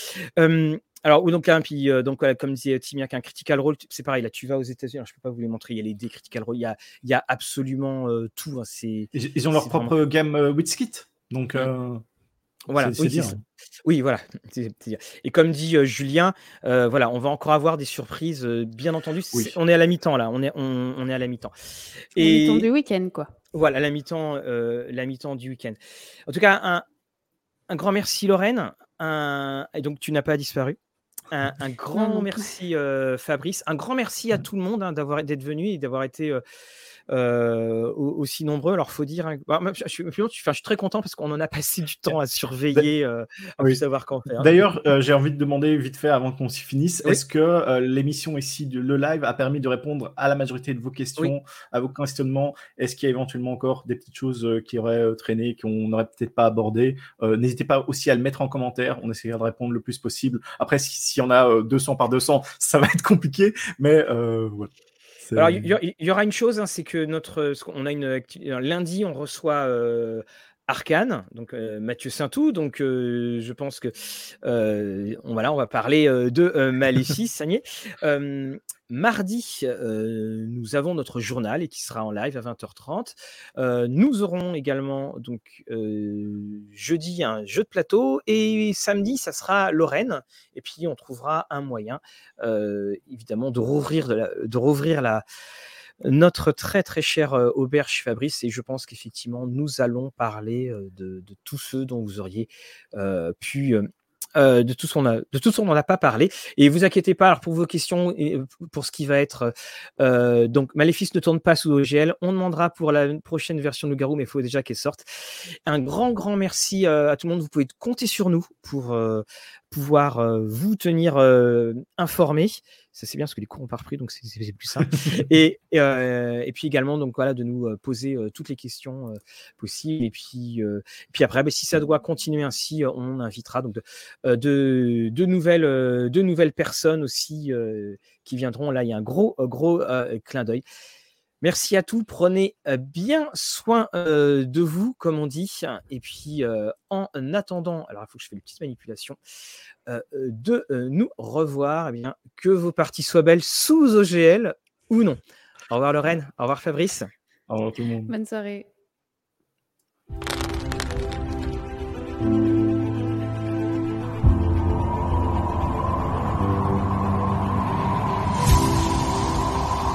Alors, donc, hein, puis, donc, comme disait Timiak, un critical role, c'est pareil, là, tu vas aux États-Unis, je ne peux pas vous les montrer, il y a les dés critical role, il y a, il y a absolument tout. Hein, c'est, ils ont leur propre gamme Witskit, donc. Mmh. Voilà, oui, oui, voilà. Et comme dit Julien, voilà, on va encore avoir des surprises, bien entendu. On est à la mi-temps là, on est, on, est à la mi-temps. Et mi-temps du week-end, quoi. Voilà, la mi-temps, la mi-temps du week-end. En tout cas, un, un grand merci Lorraine. Un... Et donc tu n'as pas disparu? Un, grand merci euh, Fabrice, un grand merci à mmh. tout le monde hein, d'avoir d'être venu et d'avoir été euh, aussi nombreux. Alors, faut dire, hein, bah, je, suis, je, suis, très content parce qu'on en a passé du temps à surveiller, euh, à savoir quand faire. D'ailleurs, euh, j'ai envie de demander vite fait avant qu'on s'y finisse, est-ce que l'émission ici, le live, a permis de répondre à la majorité de vos questions, à vos questionnements? Est-ce qu'il y a éventuellement encore des petites choses qui auraient traîné, qu'on n'aurait peut-être pas abordées? N'hésitez pas aussi à le mettre en commentaire. On essaiera de répondre le plus possible. Après, si, si on a 200 par 200, ça va être compliqué, mais voilà. Alors, il y, aura une chose, hein, c'est que notre, on a une lundi, on reçoit euh, Arcane, donc Mathieu Saintou. Donc je pense que on, voilà, on va parler de Maléfice, ça y est. Mardi, nous avons notre journal et qui sera en live à 20h30. nous aurons également donc jeudi un jeu de plateau et samedi ça sera Lorraine. Et puis on trouvera un moyen évidemment de rouvrir, de rouvrir la, notre très très cher auberge Fabrice et je pense qu'effectivement nous allons parler de, tous ceux dont vous auriez pu de tout ce qu'on a, de tout ce qu'on n'en pas parlé. Et vous inquiétez pas, alors pour vos questions et pour ce qui va être, donc Maléfice ne tourne pas sous OGL. On demandera pour la prochaine version de Garou, mais il faut déjà qu'elle sorte. Un grand grand merci à tout le monde. Vous pouvez compter sur nous pour pouvoir vous tenir informé. Ça c'est bien parce que les cours ont pas repris, donc c'est plus simple. et, et, puis également donc voilà de nous poser toutes les questions possibles. Et puis puis après, bah, si ça doit continuer ainsi, on invitera donc de, de, de nouvelles de nouvelles personnes aussi qui viendront. Là, il y a un gros gros clin d'œil. Merci à tous. Prenez bien soin de vous, comme on dit. Et puis, en attendant, alors il faut que je fasse une petite manipulation, de nous revoir. Eh bien, que vos parties soient belles sous OGL ou non. Au revoir Lorraine. Au revoir Fabrice. Au revoir tout le monde. Bonne soirée.